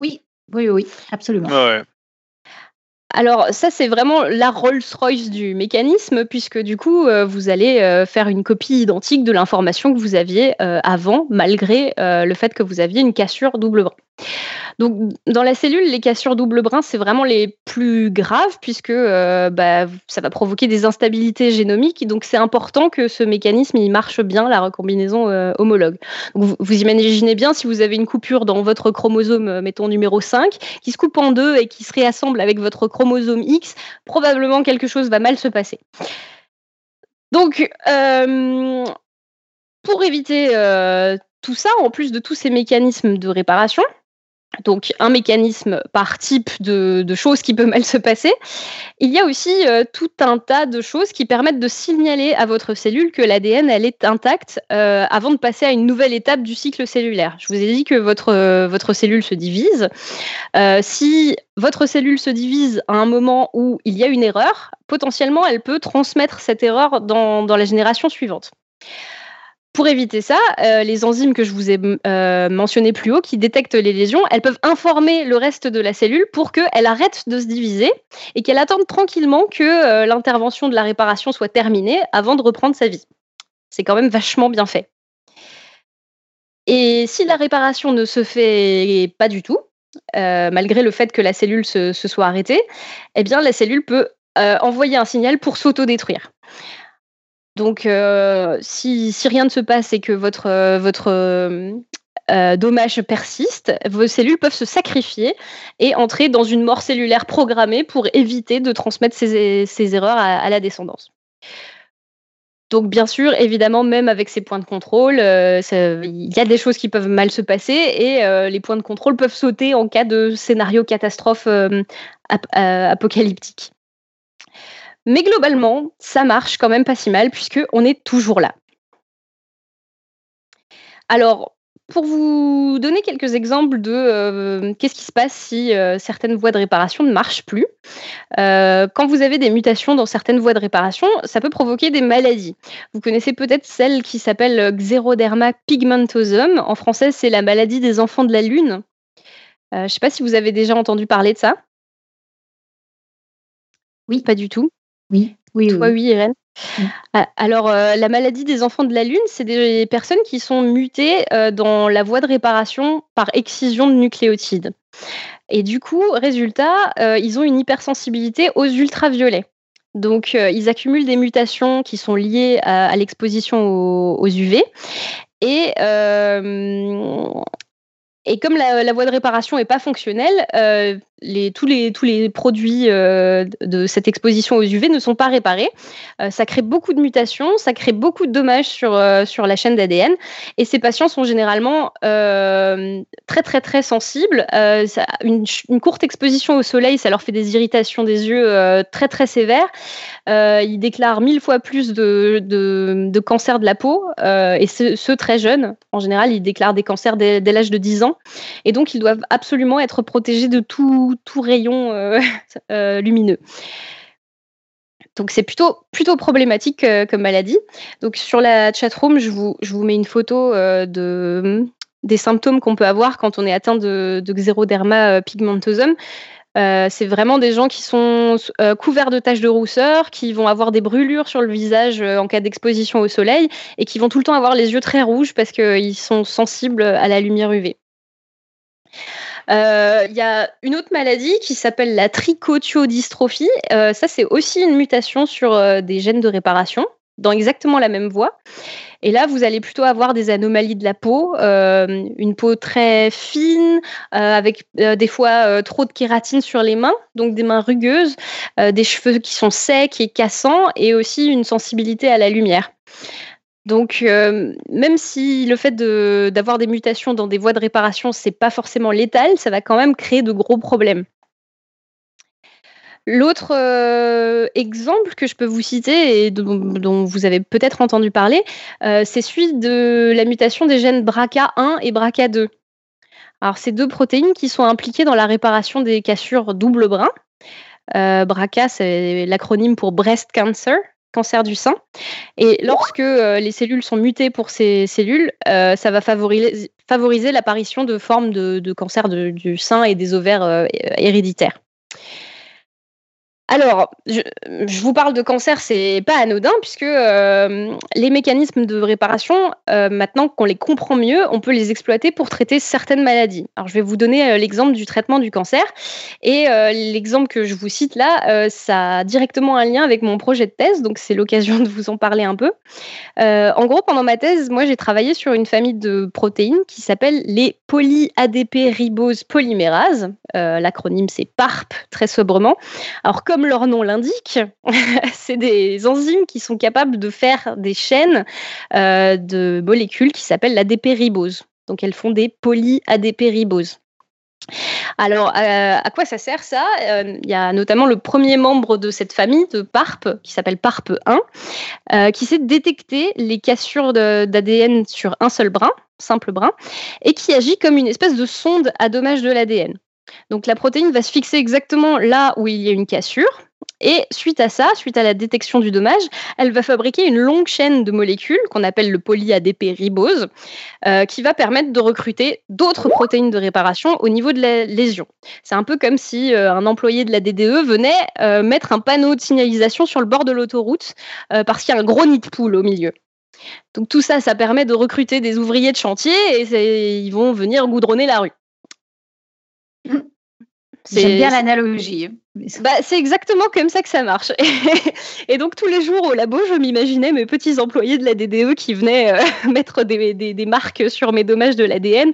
Oui, oui, oui, absolument. Alors ça, c'est vraiment la Rolls-Royce du mécanisme, puisque du coup, euh, vous allez euh, faire une copie identique de l'information que vous aviez euh, avant, malgré le fait que vous aviez une cassure double brin. Donc, dans la cellule, les cassures double brin, c'est vraiment les plus graves puisque euh, bah, ça va provoquer des instabilités génomiques. Donc, c'est important que ce mécanisme il marche bien, la recombinaison euh, homologue. vous, imaginez bien si vous avez une coupure dans votre chromosome, euh, mettons numéro 5, qui se coupe en deux et qui se réassemble avec votre chromosome X, probablement quelque chose va mal se passer. Donc, pour éviter tout ça, en plus de tous ces mécanismes de réparation, donc un mécanisme par type de, choses qui peut mal se passer. Il y a aussi euh, tout un tas de choses qui permettent de signaler à votre cellule que l'ADN elle est intacte euh, avant de passer à une nouvelle étape du cycle cellulaire. Je vous ai dit que votre, euh, votre cellule se divise. si votre cellule se divise à un moment où il y a une erreur, potentiellement elle peut transmettre cette erreur dans, dans la génération suivante. Pour éviter ça, euh, les enzymes que je vous ai euh, mentionnées plus haut, qui détectent les lésions, elles peuvent informer le reste de la cellule pour qu'elle arrête de se diviser et qu'elle attende tranquillement que euh, l'intervention de la réparation soit terminée avant de reprendre sa vie. C'est quand même vachement bien fait. Et si la réparation ne se fait pas du tout, malgré le fait que la cellule se, soit arrêtée, eh bien la cellule peut envoyer un signal pour s'autodétruire. Donc, euh, si, rien ne se passe et que votre, euh, euh, dommage persiste, vos cellules peuvent se sacrifier et entrer dans une mort cellulaire programmée pour éviter de transmettre ces, erreurs à, la descendance. Donc bien sûr, évidemment, même avec ces points de contrôle, il y a des choses qui peuvent mal se passer et les points de contrôle peuvent sauter en cas de scénario catastrophe apocalyptique. Mais globalement, ça marche quand même pas si mal puisque on est toujours là. Alors, pour vous donner quelques exemples de euh, qu'est-ce qui se passe si euh, certaines voies de réparation ne marchent plus. Euh, quand vous avez des mutations dans certaines voies de réparation, ça peut provoquer des maladies. Vous connaissez peut-être celle qui s'appelle Xeroderma pigmentosum. En français, c'est la maladie des enfants de la lune. je ne sais pas si vous avez déjà entendu parler de ça. Oui. Pas du tout. Oui. Oui, Toi, oui, Irène. Alors, euh, la maladie des enfants de la Lune, c'est des personnes qui sont mutées euh, dans la voie de réparation par excision de nucléotides. Et du coup, résultat, euh, ils ont une hypersensibilité aux ultraviolets. Donc, ils accumulent des mutations qui sont liées à, l'exposition aux, aux, UV. Et et comme la, voie de réparation n'est pas fonctionnelle, euh, tous, les, produits euh, de cette exposition aux UV ne sont pas réparés. Euh, ça crée beaucoup de mutations, ça crée beaucoup de dommages sur, la chaîne d'ADN. Et ces patients sont généralement très, très, très sensibles. une, courte exposition au soleil, ça leur fait des irritations des yeux très, très sévères. ils déclarent mille fois plus de, de, cancers de la peau. et ceux, très jeunes, en général, ils déclarent des cancers dès l'âge de 10 ans. Et donc, ils doivent absolument être protégés de tout, rayon euh, [LAUGHS] euh, lumineux. Donc c'est plutôt, problématique euh, comme maladie. Donc sur la chatroom, je vous, je vous mets une photo de, des symptômes qu'on peut avoir quand on est atteint de, de xéroderma pigmentosum. c'est vraiment des gens qui sont couverts de taches de rousseur, qui vont avoir des brûlures sur le visage en cas d'exposition au soleil et qui vont tout le temps avoir les yeux très rouges parce qu'ils sont sensibles à la lumière UV. Euh, il y a une autre maladie qui s'appelle la trichotiodystrophie. Euh, ça, c'est aussi une mutation sur euh, des gènes de réparation dans exactement la même voie. Et là, vous allez plutôt avoir des anomalies de la peau, une peau très fine, avec des fois trop de kératine sur les mains, donc des mains rugueuses, des cheveux qui sont secs et cassants, et aussi une sensibilité à la lumière. Donc, euh, même si le fait d'avoir des mutations dans des voies de réparation, c'est pas forcément létal, ça va quand même créer de gros problèmes. L'autre euh, exemple que je peux vous citer et dont, vous avez peut-être entendu parler, euh, c'est celui de la mutation des gènes BRCA1 et BRCA2. Alors, c'est deux protéines qui sont impliquées dans la réparation des cassures double brin. BRCA, c'est l'acronyme pour breast cancer, cancer du sein. Et lorsque euh, les cellules sont mutées pour ces cellules, euh, ça va favoriser, l'apparition de formes de, cancer du sein et des ovaires euh, héréditaires. Alors, je, vous parle de cancer, c'est pas anodin puisque euh, les mécanismes de réparation, euh, maintenant qu'on les comprend mieux, on peut les exploiter pour traiter certaines maladies. Alors, je vais vous donner euh, l'exemple du traitement du cancer et l'exemple que je vous cite là, ça a directement un lien avec mon projet de thèse, donc c'est l'occasion de vous en parler un peu. en gros, pendant ma thèse, moi, j'ai travaillé sur une famille de protéines qui s'appelle les poly-ADP ribose polymérases. L'acronyme c'est PARP très sobrement. Alors, comme comme leur nom l'indique, [LAUGHS] c'est des enzymes qui sont capables de faire des chaînes euh, de molécules qui s'appellent l'ADP-ribose. Donc elles font des poly-ADP-riboses. Alors, euh, à quoi ça sert ça? Euh, Il y a notamment le premier membre de cette famille de PARP, qui s'appelle PARP1, qui sait détecter les cassures d'ADN sur un seul brin, simple brin, et qui agit comme une espèce de sonde à dommage de l'ADN. Donc la protéine va se fixer exactement là où il y a une cassure. Et suite à ça, suite à la détection du dommage, elle va fabriquer une longue chaîne de molécules qu'on appelle le poly-ADP ribose, euh, qui va permettre de recruter d'autres protéines de réparation au niveau de la lésion. C'est un peu comme si euh, un employé de la DDE venait euh, mettre un panneau de signalisation sur le bord de l'autoroute parce qu'il y a un gros nid de poule au milieu. Donc tout ça, ça permet de recruter des ouvriers de chantier et ils vont venir goudronner la rue. J'aime bien l'analogie. Bah, c'est exactement comme ça que ça marche. [LAUGHS] Et, donc tous les jours au labo, je m'imaginais mes petits employés de la DDE qui venaient euh, [LAUGHS] mettre des, marques sur mes dommages de l'ADN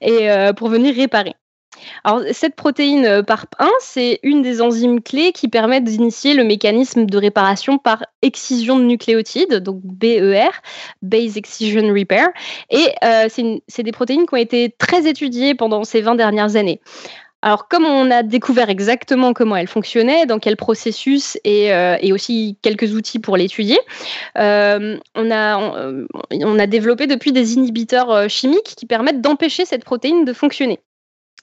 et euh, pour venir réparer. Alors, cette protéine euh, PARP1, c'est une des enzymes clés qui permettent d'initier le mécanisme de réparation par excision de nucléotides, donc BER, Base Excision Repair. Et c'est des protéines qui ont été très étudiées pendant ces 20 dernières années. Alors, comme on a découvert exactement comment elle fonctionnait, dans quel processus et, euh, aussi quelques outils pour l'étudier, euh, on, a, euh, on, a développé depuis des inhibiteurs chimiques qui permettent d'empêcher cette protéine de fonctionner.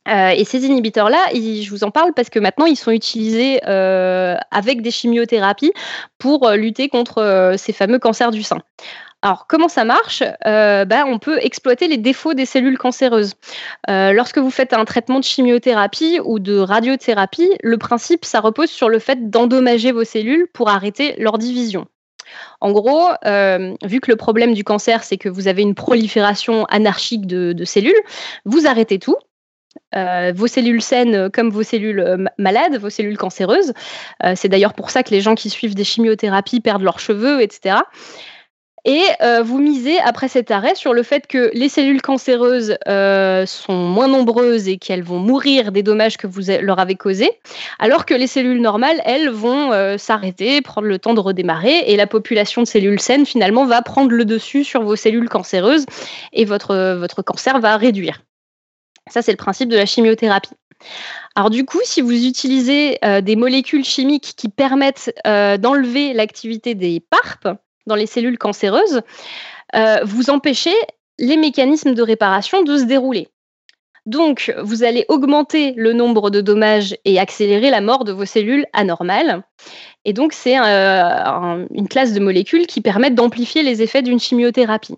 et ces inhibiteurs-là, je vous en parle parce que maintenant, ils sont utilisés avec des chimiothérapies pour lutter contre ces fameux cancers du sein. Alors, comment ça marche? Euh, bah, On peut exploiter les défauts des cellules cancéreuses. Euh, lorsque vous faites un traitement de chimiothérapie ou de radiothérapie, le principe, ça repose sur le fait d'endommager vos cellules pour arrêter leur division. En gros, euh, vu que le problème du cancer, c'est que vous avez une prolifération anarchique de, cellules, vous arrêtez tout, vos cellules saines comme vos cellules malades, vos cellules cancéreuses. c'est d'ailleurs pour ça que les gens qui suivent des chimiothérapies perdent leurs cheveux, etc. Et euh, vous misez après cet arrêt sur le fait que les cellules cancéreuses euh, sont moins nombreuses et qu'elles vont mourir des dommages que vous leur avez causés, alors que les cellules normales, elles, vont euh, s'arrêter, prendre le temps de redémarrer, et la population de cellules saines, finalement, va prendre le dessus sur vos cellules cancéreuses, et votre, votre cancer va réduire. Ça, c'est le principe de la chimiothérapie. Alors du coup, si vous utilisez des molécules chimiques qui permettent d'enlever l'activité des PARP, dans les cellules cancéreuses, euh, vous empêchez les mécanismes de réparation de se dérouler. Donc, vous allez augmenter le nombre de dommages et accélérer la mort de vos cellules anormales. Et donc, c'est euh, une classe de molécules qui permettent d'amplifier les effets d'une chimiothérapie.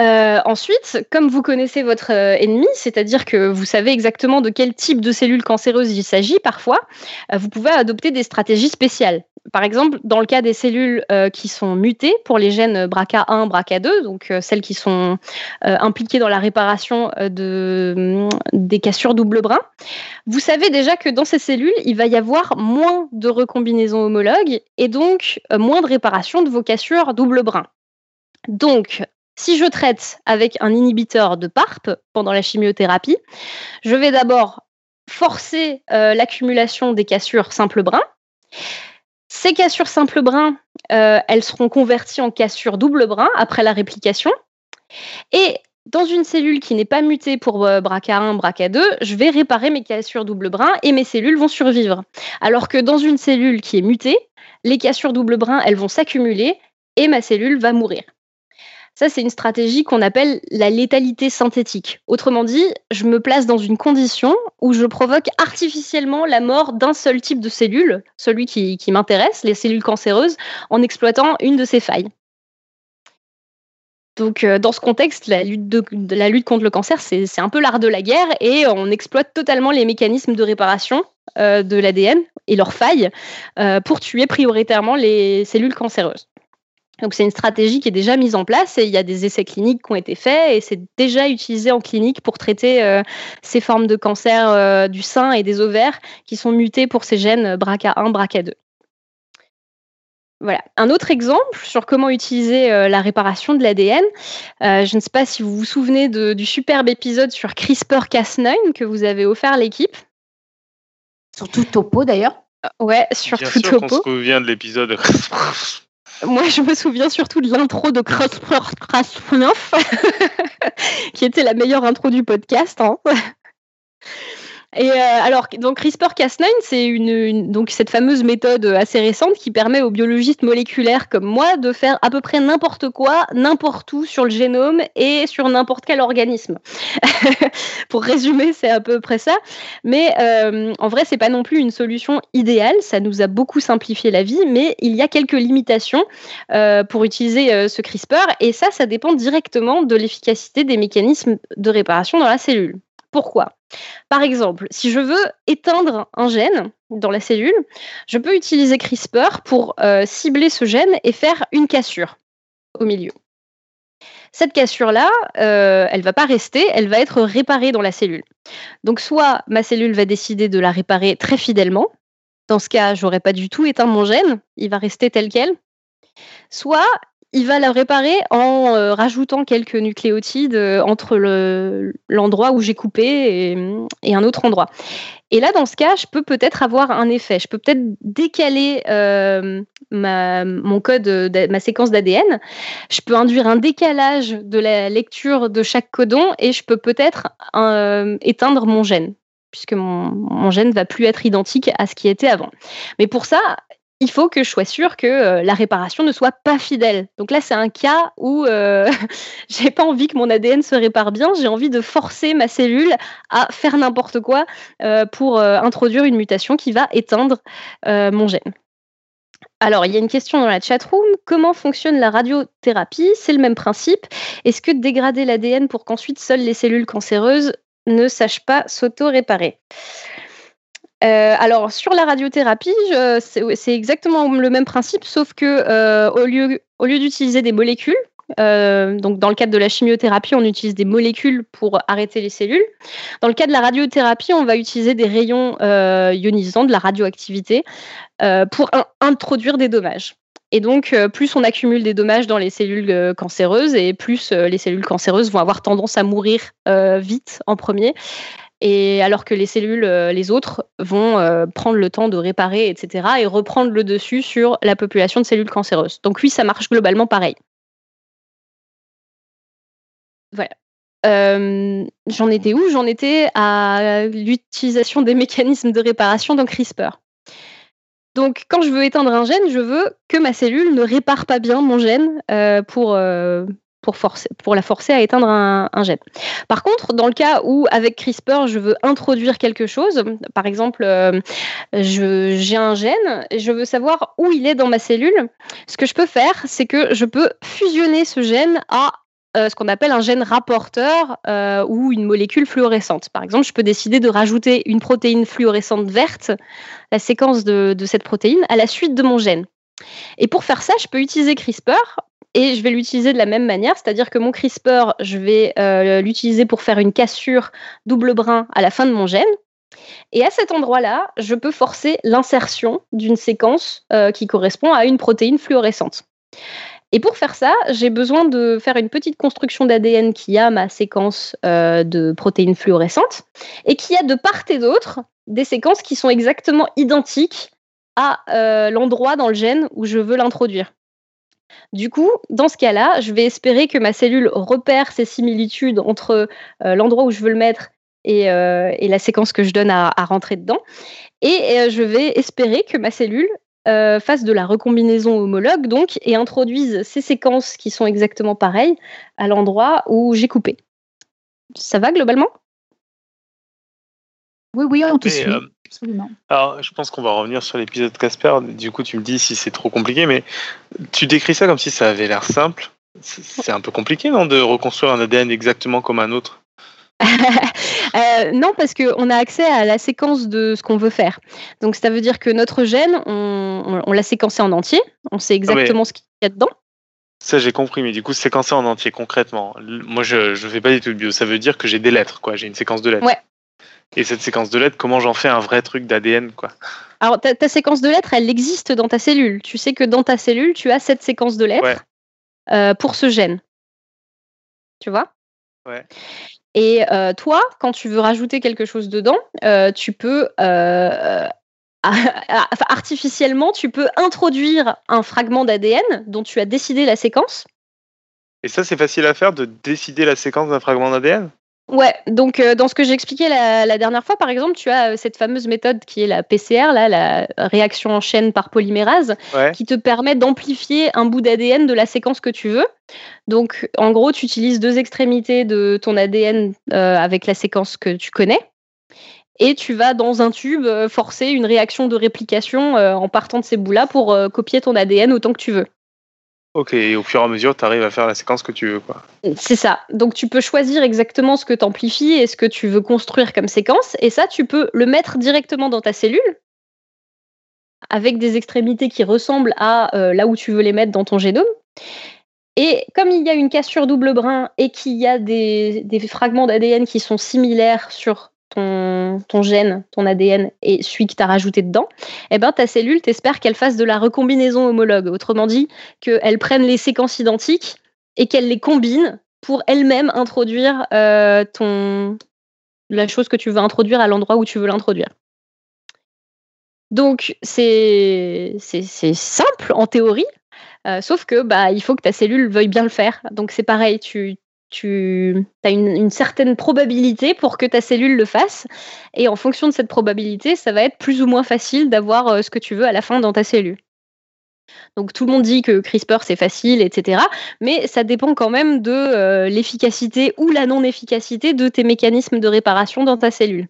Euh, ensuite, comme vous connaissez votre ennemi, c'est-à-dire que vous savez exactement de quel type de cellules cancéreuses il s'agit parfois, vous pouvez adopter des stratégies spéciales par exemple, dans le cas des cellules euh, qui sont mutées pour les gènes BRCA1, BRCA2, donc euh, celles qui sont euh, impliquées dans la réparation mm, des cassures double brin, vous savez déjà que dans ces cellules, il va y avoir moins de recombinaisons homologues et donc moins de réparation de vos cassures double brin. Donc, si je traite avec un inhibiteur de PARP pendant la chimiothérapie, je vais d'abord forcer l'accumulation des cassures simple brin. Ces cassures simple brin, euh, elles seront converties en cassures double brin après la réplication. Et dans une cellule qui n'est pas mutée pour euh, BRCA1, BRCA2, je vais réparer mes cassures double brin et mes cellules vont survivre. Alors que dans une cellule qui est mutée, les cassures double brin, elles vont s'accumuler et ma cellule va mourir. Ça, c'est une stratégie qu'on appelle la létalité synthétique. Autrement dit, je me place dans une condition où je provoque artificiellement la mort d'un seul type de cellule, celui qui, m'intéresse, les cellules cancéreuses, en exploitant une de ces failles. Donc, euh, dans ce contexte, la lutte, la lutte contre le cancer, c'est un peu l'art de la guerre et on exploite totalement les mécanismes de réparation euh, de l'ADN et leurs failles euh, pour tuer prioritairement les cellules cancéreuses. Donc c'est une stratégie qui est déjà mise en place et il y a des essais cliniques qui ont été faits et c'est déjà utilisé en clinique pour traiter euh, ces formes de cancer euh, du sein et des ovaires qui sont mutées pour ces gènes BRCA1, BRCA2. Voilà. Un autre exemple sur comment utiliser euh, la réparation de l'ADN. je ne sais pas si vous vous souvenez du superbe épisode sur CRISPR-Cas9 que vous avez offert à l'équipe. Surtout Topo d'ailleurs. Ouais, surtout Bien sûr Topo. On se souvient de l'épisode. [LAUGHS] Moi, je me souviens surtout de l'intro de Krasnov, [LAUGHS] qui était la meilleure intro du podcast. Hein. Et euh, alors, donc CRISPR-Cas9, c'est une, donc cette fameuse méthode assez récente qui permet aux biologistes moléculaires comme moi de faire à peu près n'importe quoi, n'importe où sur le génome et sur n'importe quel organisme. [LAUGHS] Pour résumer, c'est à peu près ça. Mais euh, en vrai, c'est pas non plus une solution idéale. Ça nous a beaucoup simplifié la vie, mais il y a quelques limitations euh, pour utiliser ce CRISPR. Et ça, ça dépend directement de l'efficacité des mécanismes de réparation dans la cellule. Pourquoi? Par exemple, si je veux éteindre un gène dans la cellule, je peux utiliser CRISPR pour euh, cibler ce gène et faire une cassure au milieu. Cette cassure-là, euh, elle va pas rester, elle va être réparée dans la cellule. Donc soit ma cellule va décider de la réparer très fidèlement. Dans ce cas, j'aurais pas du tout éteint mon gène, il va rester tel quel. Soit il va la réparer en euh, rajoutant quelques nucléotides euh, entre l'endroit où j'ai coupé et, un autre endroit. Et là, dans ce cas, je peux peut-être avoir un effet. Je peux peut-être décaler euh, ma, mon code, ma séquence d'ADN. Je peux induire un décalage de la lecture de chaque codon et je peux peut-être éteindre mon gène puisque mon, mon gène va plus être identique à ce qui était avant. Mais pour ça, il faut que je sois sûre que euh, la réparation ne soit pas fidèle. Donc là, c'est un cas où euh, [LAUGHS] j'ai pas envie que mon ADN se répare bien, j'ai envie de forcer ma cellule à faire n'importe quoi euh, pour introduire une mutation qui va éteindre mon gène. Alors, il y a une question dans la chatroom. Comment fonctionne la radiothérapie? C'est le même principe. Est-ce que dégrader l'ADN pour qu'ensuite seules les cellules cancéreuses ne sachent pas s'auto-réparer? Euh, alors sur la radiothérapie, c'est exactement le même principe, sauf que euh, au lieu, d'utiliser des molécules, euh, donc dans le cadre de la chimiothérapie, on utilise des molécules pour arrêter les cellules. Dans le cas de la radiothérapie, on va utiliser des rayons ionisants, de la radioactivité, pour introduire des dommages. Et donc, plus on accumule des dommages dans les cellules cancéreuses, et plus les cellules cancéreuses vont avoir tendance à mourir vite en premier, et alors que les cellules, euh, les autres, vont euh, prendre le temps de réparer, etc., et reprendre le dessus sur la population de cellules cancéreuses. Donc oui, ça marche globalement pareil. Voilà. Euh, j'en étais où? J'en étais à l'utilisation des mécanismes de réparation dans CRISPR. Donc, quand je veux éteindre un gène, je veux que ma cellule ne répare pas bien mon gène pour, pour, la forcer à éteindre un, gène. Par contre, dans le cas où avec CRISPR, je veux introduire quelque chose, par exemple, euh, j'ai un gène et je veux savoir où il est dans ma cellule, ce que je peux faire, c'est que je peux fusionner ce gène à euh, ce qu'on appelle un gène rapporteur euh, ou une molécule fluorescente. Par exemple, je peux décider de rajouter une protéine fluorescente verte, la séquence de cette protéine, à la suite de mon gène. Et pour faire ça, je peux utiliser CRISPR et je vais l'utiliser de la même manière, c'est-à-dire que mon CRISPR, je vais euh, l'utiliser pour faire une cassure double brin à la fin de mon gène. Et à cet endroit-là, je peux forcer l'insertion d'une séquence euh, qui correspond à une protéine fluorescente. Et pour faire ça, j'ai besoin de faire une petite construction d'ADN qui a ma séquence euh, de protéines fluorescentes et qui a de part et d'autre des séquences qui sont exactement identiques à l'endroit dans le gène où je veux l'introduire. Du coup, dans ce cas-là, je vais espérer que ma cellule repère ces similitudes entre euh, l'endroit où je veux le mettre et, euh, la séquence que je donne à, rentrer dedans. Et euh, je vais espérer que ma cellule fasse de la recombinaison homologue donc et introduise ces séquences qui sont exactement pareilles à l'endroit où j'ai coupé. Ça va globalement? Oui, oui, on te suit. Alors, je pense qu'on va revenir sur l'épisode Casper. Du coup, tu me dis si c'est trop compliqué, mais tu décris ça comme si ça avait l'air simple. C'est un peu compliqué, non, de reconstruire un ADN exactement comme un autre? [LAUGHS] Euh, non, parce qu'on a accès à la séquence de ce qu'on veut faire. Donc, ça veut dire que notre gène, on, l'a séquencé en entier. On sait exactement ce qu'il y a dedans. Ça, j'ai compris, mais du coup, séquencé en entier, concrètement. Moi, je ne fais pas du tout de bio. Ça veut dire que j'ai des lettres, quoi. J'ai une séquence de lettres. Ouais, et cette séquence de lettres, comment j'en fais un vrai truc d'ADN quoi? Alors ta, séquence de lettres, elle existe dans ta cellule. Tu sais que dans ta cellule, tu as cette séquence de lettres euh, pour ce gène. Tu vois? Ouais. Et euh, toi, quand tu veux rajouter quelque chose dedans, euh, tu peux artificiellement, tu peux introduire un fragment d'ADN dont tu as décidé la séquence. Et ça, c'est facile à faire de décider la séquence d'un fragment d'ADN Ouais, donc euh, dans ce que j'ai expliqué la, dernière fois, par exemple, tu as euh, cette fameuse méthode qui est la PCR, là, la réaction en chaîne par polymérase, qui te permet d'amplifier un bout d'ADN de la séquence que tu veux. Donc, en gros, tu utilises deux extrémités de ton ADN euh, avec la séquence que tu connais. Et tu vas dans un tube forcer une réaction de réplication en partant de ces bouts-là pour copier ton ADN autant que tu veux. Ok, et au fur et à mesure, tu arrives à faire la séquence que tu veux. C'est ça. Donc tu peux choisir exactement ce que tu amplifies et ce que tu veux construire comme séquence. Et ça, tu peux le mettre directement dans ta cellule avec des extrémités qui ressemblent à euh, là où tu veux les mettre dans ton génome. Et comme il y a une cassure double brin et qu'il y a des, fragments d'ADN qui sont similaires sur ton, gène, ton ADN et celui que tu as rajouté dedans, eh ben, ta cellule, t'espère qu'elle fasse de la recombinaison homologue. Autrement dit, qu'elle prenne les séquences identiques et qu'elle les combine pour elle-même introduire euh, ton, la chose que tu veux introduire à l'endroit où tu veux l'introduire. Donc c'est simple en théorie, euh, sauf que bah, il faut que ta cellule veuille bien le faire. Donc c'est pareil, tu, tu as une, certaine probabilité pour que ta cellule le fasse. Et en fonction de cette probabilité, ça va être plus ou moins facile d'avoir euh, ce que tu veux à la fin dans ta cellule. Donc tout le monde dit que CRISPR c'est facile, etc. Mais ça dépend quand même de euh, l'efficacité ou la non-efficacité de tes mécanismes de réparation dans ta cellule.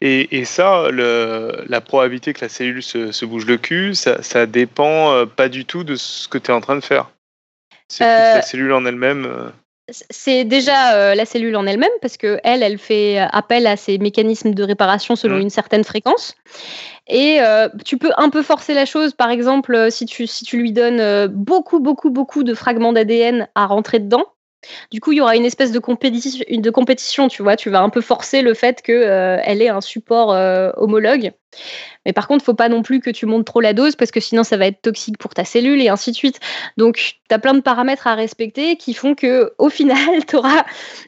Et, ça, la probabilité que la cellule se, bouge le cul, ça, dépend euh, pas du tout de ce que tu es en train de faire. C'est la cellule en elle-même. C'est déjà euh, la cellule en elle-même parce que elle, elle fait appel à ses mécanismes de réparation selon mmh. une certaine fréquence. Et euh, tu peux un peu forcer la chose, par exemple, euh, si tu, si tu lui donnes beaucoup, beaucoup, beaucoup de fragments d'ADN à rentrer dedans. Du coup, il y aura une espèce de compétition, de compétition, tu vois. Tu vas un peu forcer le fait qu'elle ait un support homologue. Mais par contre, il faut pas non plus que tu montes trop la dose parce que sinon ça va être toxique pour ta cellule et ainsi de suite. Donc, tu as plein de paramètres à respecter qui font que au final, [LAUGHS] tu auras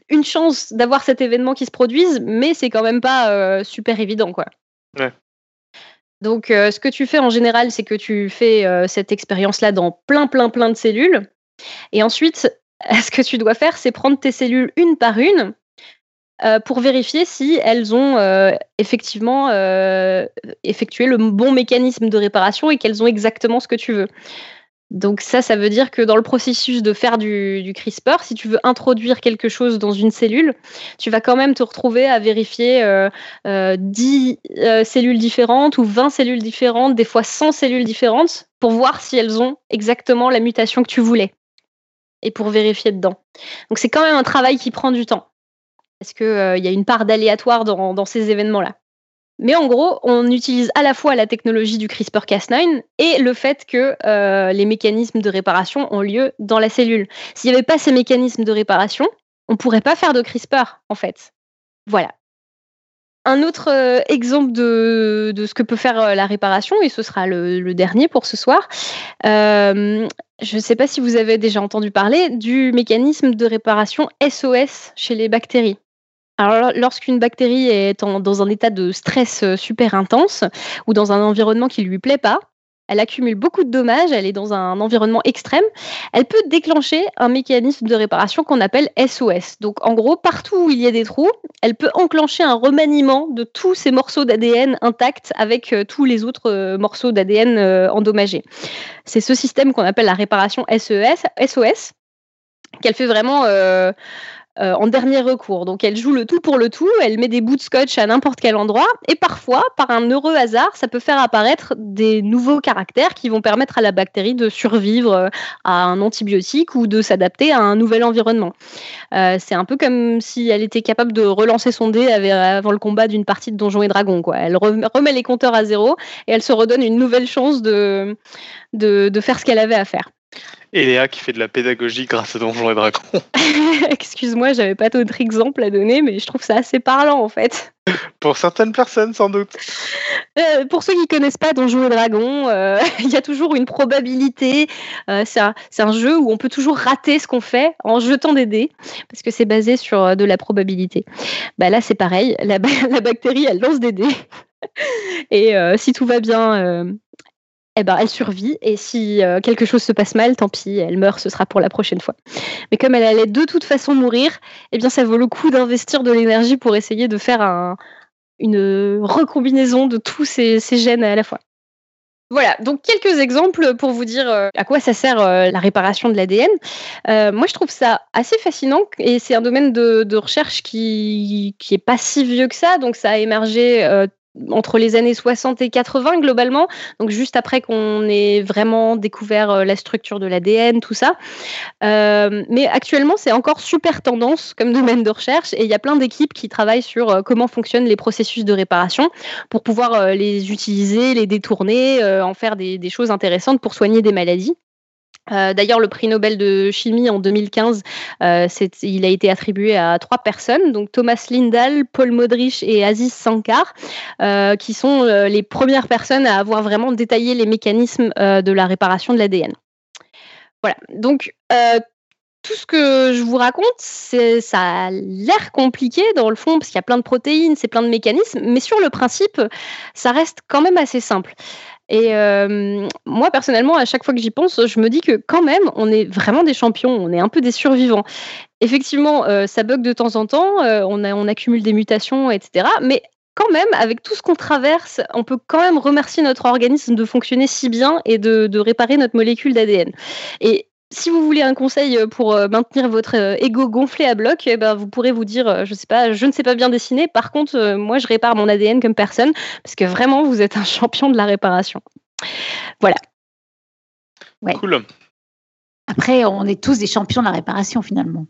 une chance d'avoir cet événement qui se produise, mais c'est quand même pas euh, super évident quoi. Donc, euh, ce que tu fais en général, c'est que tu fais euh, cette expérience-là dans plein, plein, plein de cellules. Et ensuite, ce que tu dois faire, c'est prendre tes cellules une par une euh, pour vérifier si elles ont euh, effectivement euh, effectué le bon mécanisme de réparation et qu'elles ont exactement ce que tu veux. Donc ça, ça veut dire que dans le processus de faire du, CRISPR, si tu veux introduire quelque chose dans une cellule, tu vas quand même te retrouver à vérifier 10 cellules différentes ou 20 cellules différentes, des fois 100 cellules différentes, pour voir si elles ont exactement la mutation que tu voulais et pour vérifier dedans. Donc c'est quand même un travail qui prend du temps parce qu'il euh, y a une part d'aléatoire dans, ces événements-là. Mais en gros, on utilise à la fois la technologie du CRISPR-Cas9 et le fait que euh, les mécanismes de réparation ont lieu dans la cellule. S'il n'y avait pas ces mécanismes de réparation, on ne pourrait pas faire de CRISPR, en fait. Voilà. Un autre euh, exemple de, ce que peut faire la réparation, et ce sera le, dernier pour ce soir, je ne sais pas si vous avez déjà entendu parler du mécanisme de réparation SOS chez les bactéries. Alors, lorsqu'une bactérie est dans un état de stress euh, super intense ou dans un environnement qui ne lui plaît pas, elle accumule beaucoup de dommages, elle est dans un environnement extrême, elle peut déclencher un mécanisme de réparation qu'on appelle SOS. Donc en gros, partout où il y a des trous, elle peut enclencher un remaniement de tous ces morceaux d'ADN intacts avec euh, tous les autres euh, morceaux d'ADN endommagés. C'est ce système qu'on appelle la réparation SOS, qu'elle fait vraiment euh, en dernier recours. Donc elle joue le tout pour le tout, elle met des bouts de scotch à n'importe quel endroit, et parfois, par un heureux hasard, ça peut faire apparaître des nouveaux caractères qui vont permettre à la bactérie de survivre euh, à un antibiotique ou de s'adapter à un nouvel environnement. Euh, c'est un peu comme si elle était capable de relancer son dé avant le combat d'une partie de Donjons et Dragons. Elle remet les compteurs à zéro et elle se redonne une nouvelle chance de faire ce qu'elle avait à faire. Et Léa qui fait de la pédagogie grâce à Donjons et Dragons. [LAUGHS] Excuse-moi, j'avais pas d'autres exemples à donner, mais je trouve ça assez parlant en fait. Pour certaines personnes, sans doute. Euh, pour ceux qui connaissent pas Donjons et Dragons, euh, [LAUGHS] il y a toujours une probabilité. Euh, c'est un, jeu où on peut toujours rater ce qu'on fait en jetant des dés, parce que c'est basé sur de la probabilité. Bah là, c'est pareil. La, [LAUGHS] la, bactérie, elle lance des dés. Et si tout va bien, eh ben, elle survit. Et si euh, quelque chose se passe mal, tant pis, elle meurt, ce sera pour la prochaine fois. Mais comme elle allait de toute façon mourir, eh bien, ça vaut le coup d'investir de l'énergie pour essayer de faire une recombinaison de tous ces, gènes à la fois. Voilà, donc quelques exemples pour vous dire euh, à quoi ça sert euh, la réparation de l'ADN. moi, je trouve ça assez fascinant et c'est un domaine de, recherche qui, qui est pas si vieux que ça. Donc, ça a émergé entre les années 60 et 80 globalement, donc juste après qu'on ait vraiment découvert euh, la structure de l'ADN, tout ça. Euh, mais actuellement, c'est encore super tendance comme domaine de recherche et il y a plein d'équipes qui travaillent sur euh, comment fonctionnent les processus de réparation pour pouvoir les utiliser, les détourner, en faire des choses intéressantes pour soigner des maladies. D'ailleurs, le prix Nobel de chimie en 2015, il a été attribué à trois personnes, donc Thomas Lindahl, Paul Modrich et Aziz Sankar, qui sont les premières personnes à avoir vraiment détaillé les mécanismes de la réparation de l'ADN. Voilà, donc tout ce que je vous raconte, ça a l'air compliqué dans le fond, parce qu'il y a plein de protéines, c'est plein de mécanismes, mais sur le principe, ça reste quand même assez simple. Et euh, moi, personnellement, à chaque fois que j'y pense, je me dis que quand même, on est vraiment des champions, on est un peu des survivants. Effectivement, euh, ça bug de temps en temps, euh, on, accumule des mutations, etc. Mais quand même, avec tout ce qu'on traverse, on peut quand même remercier notre organisme de fonctionner si bien et de, réparer notre molécule d'ADN. Si vous voulez un conseil euh, pour euh, maintenir votre euh, ego gonflé à bloc, eh ben, vous pourrez vous dire, je sais pas, je ne sais pas bien dessiner. Par contre, moi, je répare mon ADN comme personne parce que vraiment, vous êtes un [LAUGHS] champion de la réparation. Voilà. Cool. Après, on est tous des champions de la réparation finalement.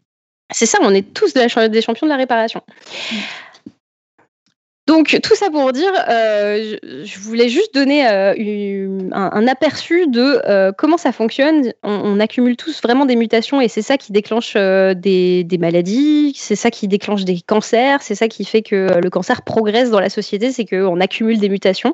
C'est ça, on est tous des champions de la réparation. Mm. Donc tout ça pour dire, euh, je, voulais juste donner euh, un, aperçu de euh, comment ça fonctionne. On, accumule tous vraiment des mutations et c'est ça qui déclenche des, des, maladies, c'est ça qui déclenche des cancers, c'est ça qui fait que le cancer progresse dans la société, c'est qu'on accumule des mutations.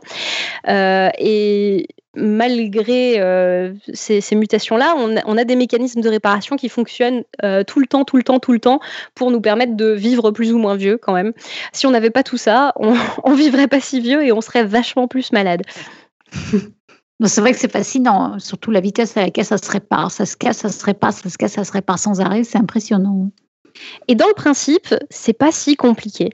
et malgré euh, ces, mutations-là, on, a des mécanismes de réparation qui fonctionnent euh, tout le temps, tout le temps, tout le temps, pour nous permettre de vivre plus ou moins vieux quand même. Si on n'avait pas tout ça, on, [LAUGHS] on vivrait pas si vieux et on serait vachement plus malade. [LAUGHS] C'est vrai que c'est fascinant, surtout la vitesse à laquelle ça se répare. Ça se casse, ça se répare, ça se casse, ça se répare sans arrêt. C'est impressionnant. Et dans le principe, c'est pas si compliqué.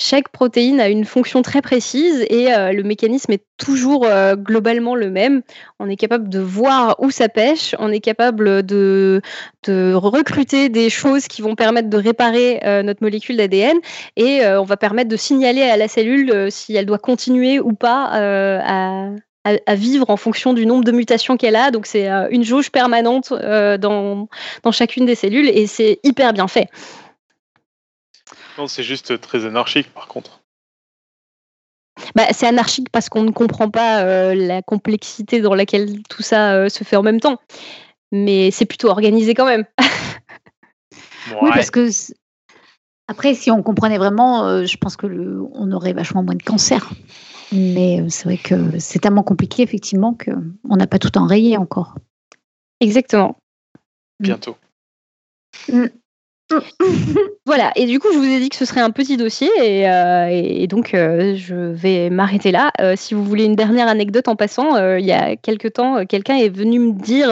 Chaque protéine a une fonction très précise et euh, le mécanisme est toujours euh, globalement le même. On est capable de voir où ça pêche, on est capable de, recruter des choses qui vont permettre de réparer euh, notre molécule d'ADN et on va permettre de signaler à la cellule si elle doit continuer ou pas à, vivre en fonction du nombre de mutations qu'elle a. Donc c'est une jauge permanente dans, dans chacune des cellules et c'est hyper bien fait. Non, c'est juste très anarchique par contre. Bah, c'est anarchique parce qu'on ne comprend pas euh, la complexité dans laquelle tout ça euh, se fait en même temps. Mais c'est plutôt organisé quand même. Oui, parce que après, si on comprenait vraiment, euh, je pense que on aurait vachement moins de cancer. Mais c'est vrai que c'est tellement compliqué, effectivement, qu'on n'a pas tout enrayé encore. Exactement. Bientôt. Mm. Voilà, et du coup, je vous ai dit que ce serait un petit dossier, et, euh, donc euh, je vais m'arrêter là. Euh, si vous voulez une dernière anecdote en passant, il y a quelque temps, quelqu'un est venu me dire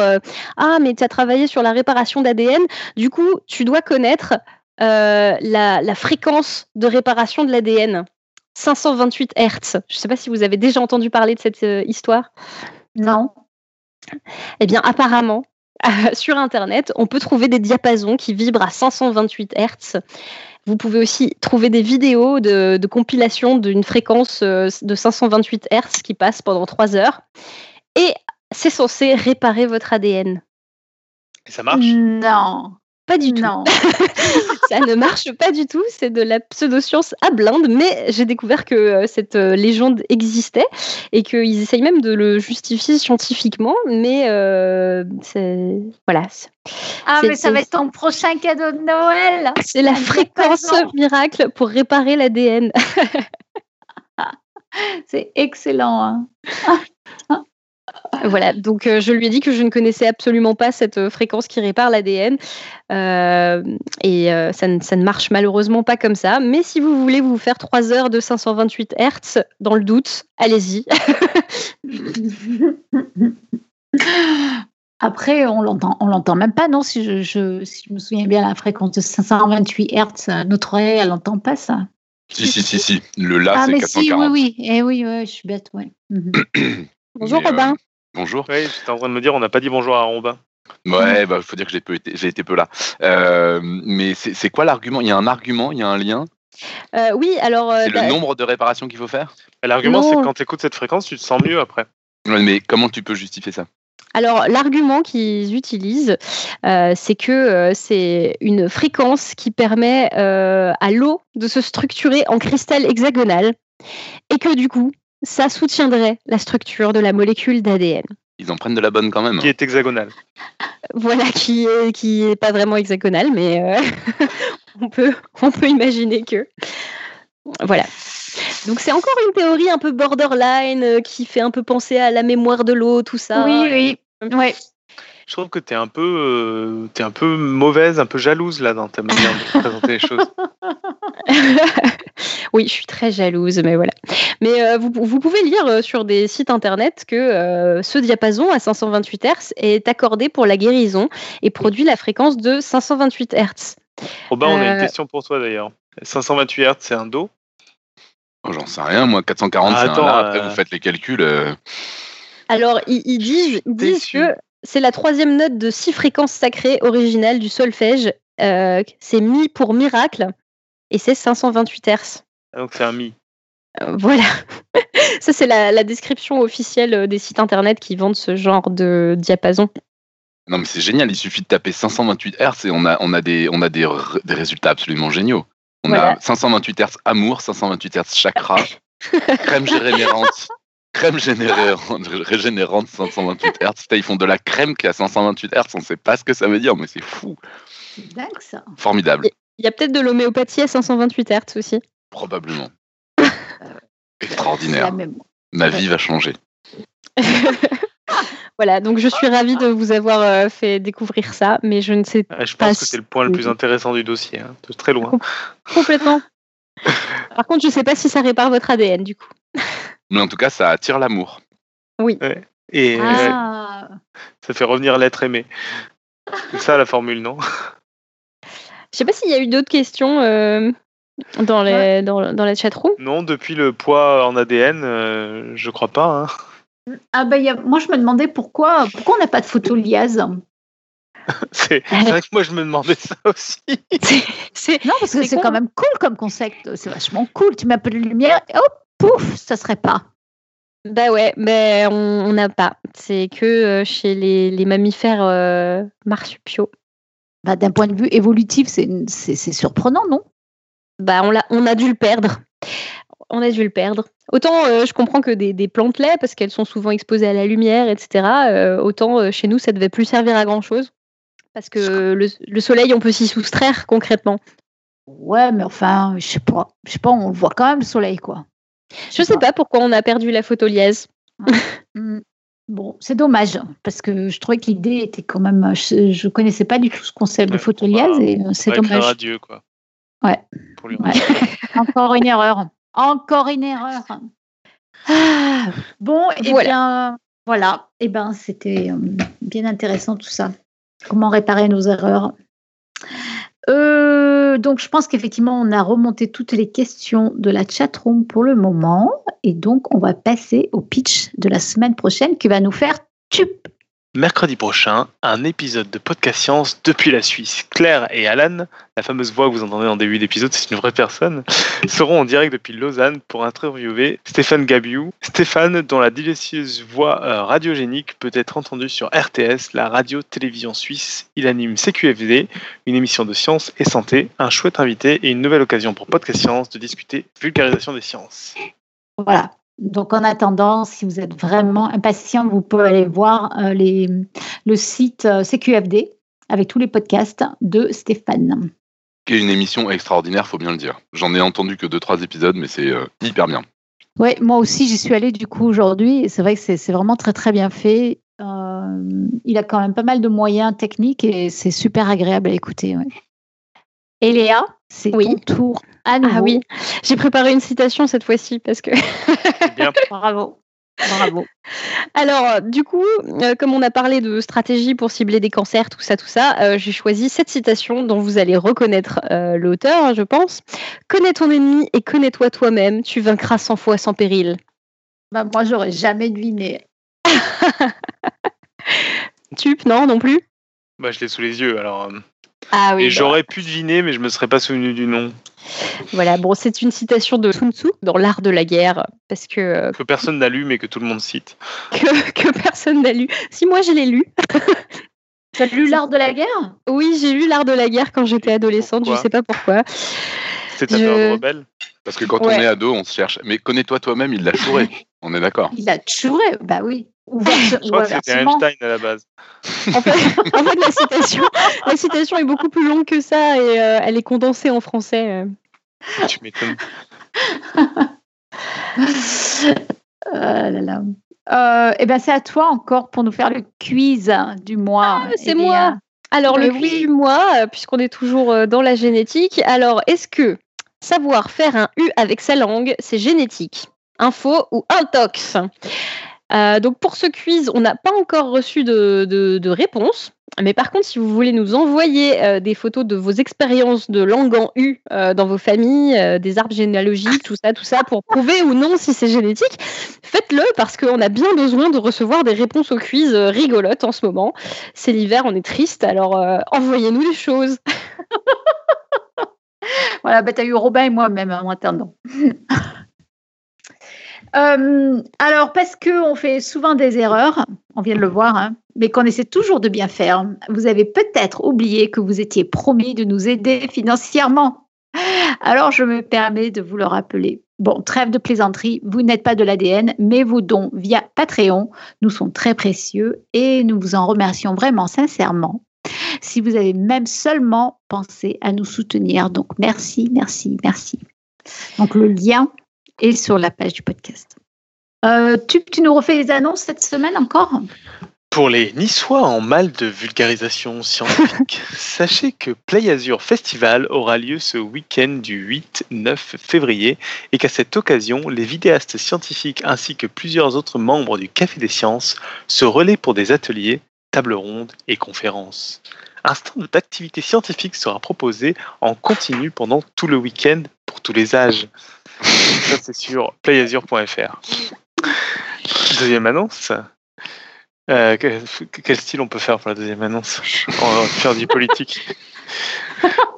Ah, mais tu as travaillé sur la réparation d'ADN, du coup, tu dois connaître la, la, fréquence de réparation de l'ADN 528 Hertz. Je ne sais pas si vous avez déjà entendu parler de cette histoire? Non. Eh bien, apparemment, sur Internet, on peut trouver des diapasons qui vibrent à 528 Hz. Vous pouvez aussi trouver des vidéos de, compilation d'une fréquence euh, de 528 Hz qui passe pendant 3 heures. Et c'est censé réparer votre ADN. Et ça marche? Non. Pas du tout. [LAUGHS] Ça ne marche pas du tout. C'est de la pseudoscience à blinde. Mais j'ai découvert que euh, cette euh, légende existait et qu'ils essayent même de le justifier scientifiquement. Mais euh, c'est. Voilà. Ah, mais ça va être ton prochain cadeau de Noël. C'est la fréquence miracle pour réparer l'ADN. [LAUGHS] c'est excellent. Hein. [LAUGHS] [LAUGHS] Voilà, donc euh, je lui ai dit que je ne connaissais absolument pas cette euh, fréquence qui répare l'ADN. Euh, et ça, ne, marche malheureusement pas comme ça. Mais si vous voulez vous faire 3 heures de 528 Hertz, dans le doute, allez-y. [LAUGHS] Après, on l'entend, on l'entend même pas, non si je, je, me souviens bien, la fréquence de 528 Hertz, notre oreille, elle n'entend pas ça. Si, si, si, si. Le là, ah, c'est 440. Si, oui, oui. Eh oui, oui, je suis bête, ouais. Mhm. [CLEARS THROAT] Bonjour Robin. Bonjour. Oui, j'étais en train de me dire, on n'a pas dit bonjour à Robin. Ouais, il bah, faut dire que j'ai peu été, j'ai été peu là. Euh, mais c'est quoi l'argument? Il y a un argument, il y a un lien? Euh, Oui, alors. Euh, c'est le nombre de réparations qu'il faut faire? L'argument, c'est que quand tu écoutes cette fréquence, tu te sens mieux après. mais comment tu peux justifier ça? Alors, l'argument qu'ils utilisent, c'est que c'est une fréquence qui permet à l'eau de se structurer en cristal hexagonal et que du coup, ça soutiendrait la structure de la molécule d'ADN. Ils en prennent de la bonne quand même. Qui est hexagonale. Voilà, qui est, qui est pas vraiment hexagonal, mais euh, [LAUGHS] on, peut, on peut imaginer que. Voilà. Donc c'est encore une théorie un peu borderline euh, qui fait un peu penser à la mémoire de l'eau, tout ça. Oui, oui. Ouais. Je trouve que tu es un peu, euh, t'es un peu mauvaise, un peu jalouse là dans ta manière de présenter les choses. [LAUGHS] oui, je suis très jalouse, mais voilà. Mais euh, vous, vous pouvez lire euh, sur des sites internet que euh, ce diapason à 528 Hz est accordé pour la guérison et produit la fréquence de 528 Hz. Robin, on a une question pour toi d'ailleurs. 528 Hz, c'est un Do Oh, J'en sais rien, moi 440 Ah, c'est un attends, La. Après euh, vous faites les calculs. euh, Alors, ils, ils disent, ils disent déçu. que c'est la troisième note de six fréquences sacrées originales du solfège. Euh, c'est Mi pour miracle et c'est 528 Hz. Ah, Donc c'est un Mi. Euh, Voilà. [LAUGHS] Ça, c'est la, la description officielle euh, des sites internet qui vendent ce genre de diapason. Non mais c'est génial, il suffit de taper 528 Hz et on a, on a, des, on a des, des résultats absolument géniaux. On Voilà. a 528 Hz amour, 528 Hz chakra, crème [LAUGHS] régénérante, crème générante, régénérante 528 Hz. Putain, Ils font de la crème qui a 528 Hz, on sait pas ce que ça veut dire, mais c'est fou. C'est dingue ça. Formidable, Il y a peut-être de l'homéopathie à 528 Hz aussi. probablement. [LAUGHS] La Extraordinaire. même. Ma vie va changer. [LAUGHS] Voilà, donc je suis ravie de vous avoir euh, fait découvrir ça, mais je ne sais Ah, je Pas pense que c'est le point le plus si- intéressant du dossier, hein, de très loin. complètement. [LAUGHS] Par contre, je ne sais pas si ça répare votre ADN du coup. Mais en tout cas, ça attire l'amour. Et euh, Ah, ça fait revenir l'être aimé. C'est ça la formule, non? Je sais pas s'il y a eu d'autres questions euh, dans, les, dans, dans la chatroom. Non, depuis le poids en ADN, euh, je crois pas. hein. ah bah, il y a- moi je me demandais pourquoi, pourquoi on n'a pas de photo liase. [LAUGHS] [LAUGHS] C'est vrai que moi je me demandais ça aussi. C'est Non, parce que C'est quand même cool comme concept. C'est vachement cool. Tu mets un peu de lumière et hop, pouf, ça serait pas. Bah ouais, mais on n'a pas. C'est que euh, chez les, les mammifères euh, marsupiaux. Bah, D'un point de vue évolutif, c'est surprenant, non? Bah on, l'a, on a dû le perdre. On a dû le perdre. Autant euh, je comprends que des, des plantes-lait, parce qu'elles sont souvent exposées à la lumière, etc. euh, autant euh, chez nous, ça devait plus servir à grand-chose. Parce que le, le soleil, on peut s'y soustraire concrètement. Ouais, mais enfin, je sais pas. Je sais pas, on le voit quand même le soleil, quoi. Je sais pas pourquoi on a perdu la photolièse. Hmm. [LAUGHS] Bon, c'est dommage, parce que je trouvais que l'idée était quand même. Je, je connaissais pas du tout ce concept de photoliase et euh, c'est dommage. à Dieu, quoi. Ouais. Pour lui. Ouais. [LAUGHS] Encore une erreur. Encore une erreur. Ah, bon, et Voilà. bien, voilà. Et ben, c'était euh, bien intéressant tout ça. Comment réparer nos erreurs. Euh, donc, je pense qu'effectivement, on a remonté toutes les questions de la chatroom pour le moment. Et donc, on va passer au pitch de la semaine prochaine qui va nous faire tup. Mercredi prochain, un épisode de Podcast Science depuis la Suisse. Claire et Alan, la fameuse voix que vous entendez en début d'épisode, c'est une vraie personne, [LAUGHS] seront en direct depuis Lausanne pour interviewer Stéphane Gabiou. Stéphane, dont la délicieuse voix euh, radiogénique peut être entendue sur RTS, la radio-télévision suisse. Il anime CQFD, une émission de science et santé, un chouette invité et une nouvelle occasion pour Podcast Science de discuter vulgarisation des sciences. Voilà. Donc, en attendant, si vous êtes vraiment impatient, vous pouvez aller voir euh, les, le site euh, CQFD avec tous les podcasts de Stéphane. Qui est une émission extraordinaire, faut bien le dire. J'en ai entendu que deux trois épisodes, mais c'est euh, hyper bien. Oui, moi aussi, j'y suis allée du coup aujourd'hui. et C'est vrai que c'est c'est vraiment très, très bien fait. Euh, il a quand même pas mal de moyens techniques et c'est super agréable à écouter. ouais. Et Léa, c'est Oui. ton tour à nouveau. Ah oui, j'ai préparé une citation cette fois-ci parce que C'est bien. [LAUGHS] Bravo. Bravo. Alors, du coup, euh, comme on a parlé de stratégie pour cibler des cancers, tout ça, tout ça, euh, j'ai choisi cette citation dont vous allez reconnaître euh, l'auteur, je pense. Connais ton ennemi et connais-toi toi-même, tu vaincras cent fois sans péril. Bah, moi, j'aurais jamais deviné. [LAUGHS] Tup, non, non plus? Bah, je l'ai sous les yeux, alors. Ah et j'aurais pu deviner, mais je me serais pas souvenu du nom. Voilà, bon, c'est une citation de Sun Tzu dans l'art de la guerre, parce que, euh, Que personne n'a lu, mais que tout le monde cite. que, que personne n'a lu. Si moi je l'ai lu. Tu as lu l'art de la guerre? Oui, j'ai lu l'art de la guerre quand j'étais adolescente, Pourquoi je sais pas pourquoi. C'était ta Je- rebelle? Parce que quand Ouais. on est ado, on se cherche. Mais connais-toi toi-même, il l'a [LAUGHS] chouré. on est d'accord. Il a chouré. Bah oui. Je crois que c'était Einstein à la base. En fait, [LAUGHS] en fait la, citation, la, citation, est beaucoup plus longue que ça et euh, elle est condensée en français. Euh. Tu m'étonnes. oh [LAUGHS] là là. Euh, eh ben c'est à toi encore pour nous faire le quiz du mois. Ah, c'est moi. Alors le quiz du mois, puisqu'on est toujours dans la génétique. Alors est-ce que savoir faire un U avec sa langue, c'est génétique, info ou intox? Euh, donc pour ce quiz, on n'a pas encore reçu de, réponse. Mais par contre, si vous voulez nous envoyer euh, des photos de vos expériences de langue en U euh, dans vos familles, des arbres généalogiques, tout ça, tout ça, pour prouver ou non si c'est génétique, faites-le parce qu'on a bien besoin de recevoir des réponses au quiz rigolotes en ce moment. C'est l'hiver, on est triste, alors envoyez-nous des choses. [LAUGHS] voilà, bah, tu as eu Robin et moi-même en attendant. [LAUGHS] Euh, alors, parce qu'on fait souvent des erreurs, on vient de le voir, hein, mais qu'on essaie toujours de bien faire, vous avez peut-être oublié que vous étiez promis de nous aider financièrement. Alors, je me permets de vous le rappeler. Bon, trêve de plaisanterie, vous n'êtes pas de l'ADN, mais vos dons via Patreon nous sont très précieux et nous vous en remercions vraiment sincèrement. Si vous avez même seulement pensé à nous soutenir, donc merci, merci, merci. Donc le lien et sur la page du podcast. Euh, tu, tu, nous refais les annonces cette semaine encore? Pour les Niçois en mal de vulgarisation scientifique, [LAUGHS] sachez que Play Azure Festival aura lieu ce week-end du 8-9 février et qu'à cette occasion, les vidéastes scientifiques ainsi que plusieurs autres membres du Café des Sciences se relaient pour des ateliers, tables rondes et conférences. Un stand d'activité scientifique sera proposé en continu pendant tout le week-end pour tous les âges. Ça, c'est sur playazure.fr. Deuxième annonce. Euh, quel, style on peut faire pour la deuxième annonce [LAUGHS] On va faire du politique.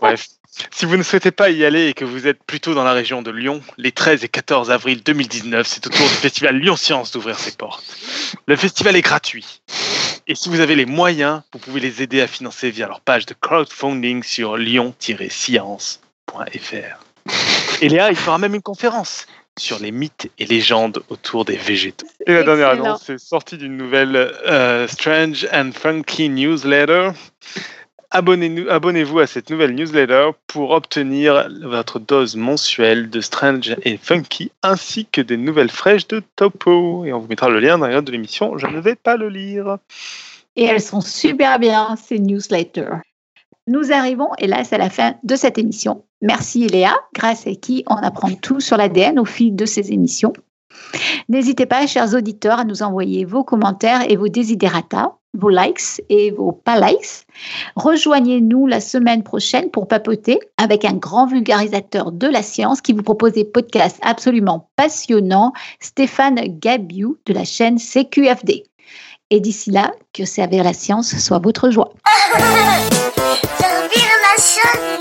Bref. Si vous ne souhaitez pas y aller et que vous êtes plutôt dans la région de Lyon, les 13 et 14 avril 2019, c'est au tour du festival Lyon Science d'ouvrir ses portes. Le festival est gratuit. Et si vous avez les moyens, vous pouvez les aider à financer via leur page de crowdfunding sur lyon-science.fr. Et Léa, il fera même une conférence sur les mythes et légendes autour des végétaux. Et la dernière annonce, c'est sortie d'une nouvelle euh, Strange and Funky newsletter. Abonnez-vous à cette nouvelle newsletter pour obtenir votre dose mensuelle de Strange et Funky ainsi que des nouvelles fraîches de Topo. Et on vous mettra le lien dans les de l'émission. Je ne vais pas le lire. Et elles sont super bien, ces newsletters. Nous arrivons, hélas, à la fin de cette émission. Merci Léa, grâce à qui on apprend tout sur l'ADN au fil de ces émissions. N'hésitez pas, chers auditeurs, à nous envoyer vos commentaires et vos desiderata, vos likes et vos pas likes. Rejoignez-nous la semaine prochaine pour papoter avec un grand vulgarisateur de la science qui vous propose des podcasts absolument passionnants, Stéphane Gabiou de la chaîne CQFD. Et d'ici là, que servir la science soit votre joie. [LAUGHS] Servir la science.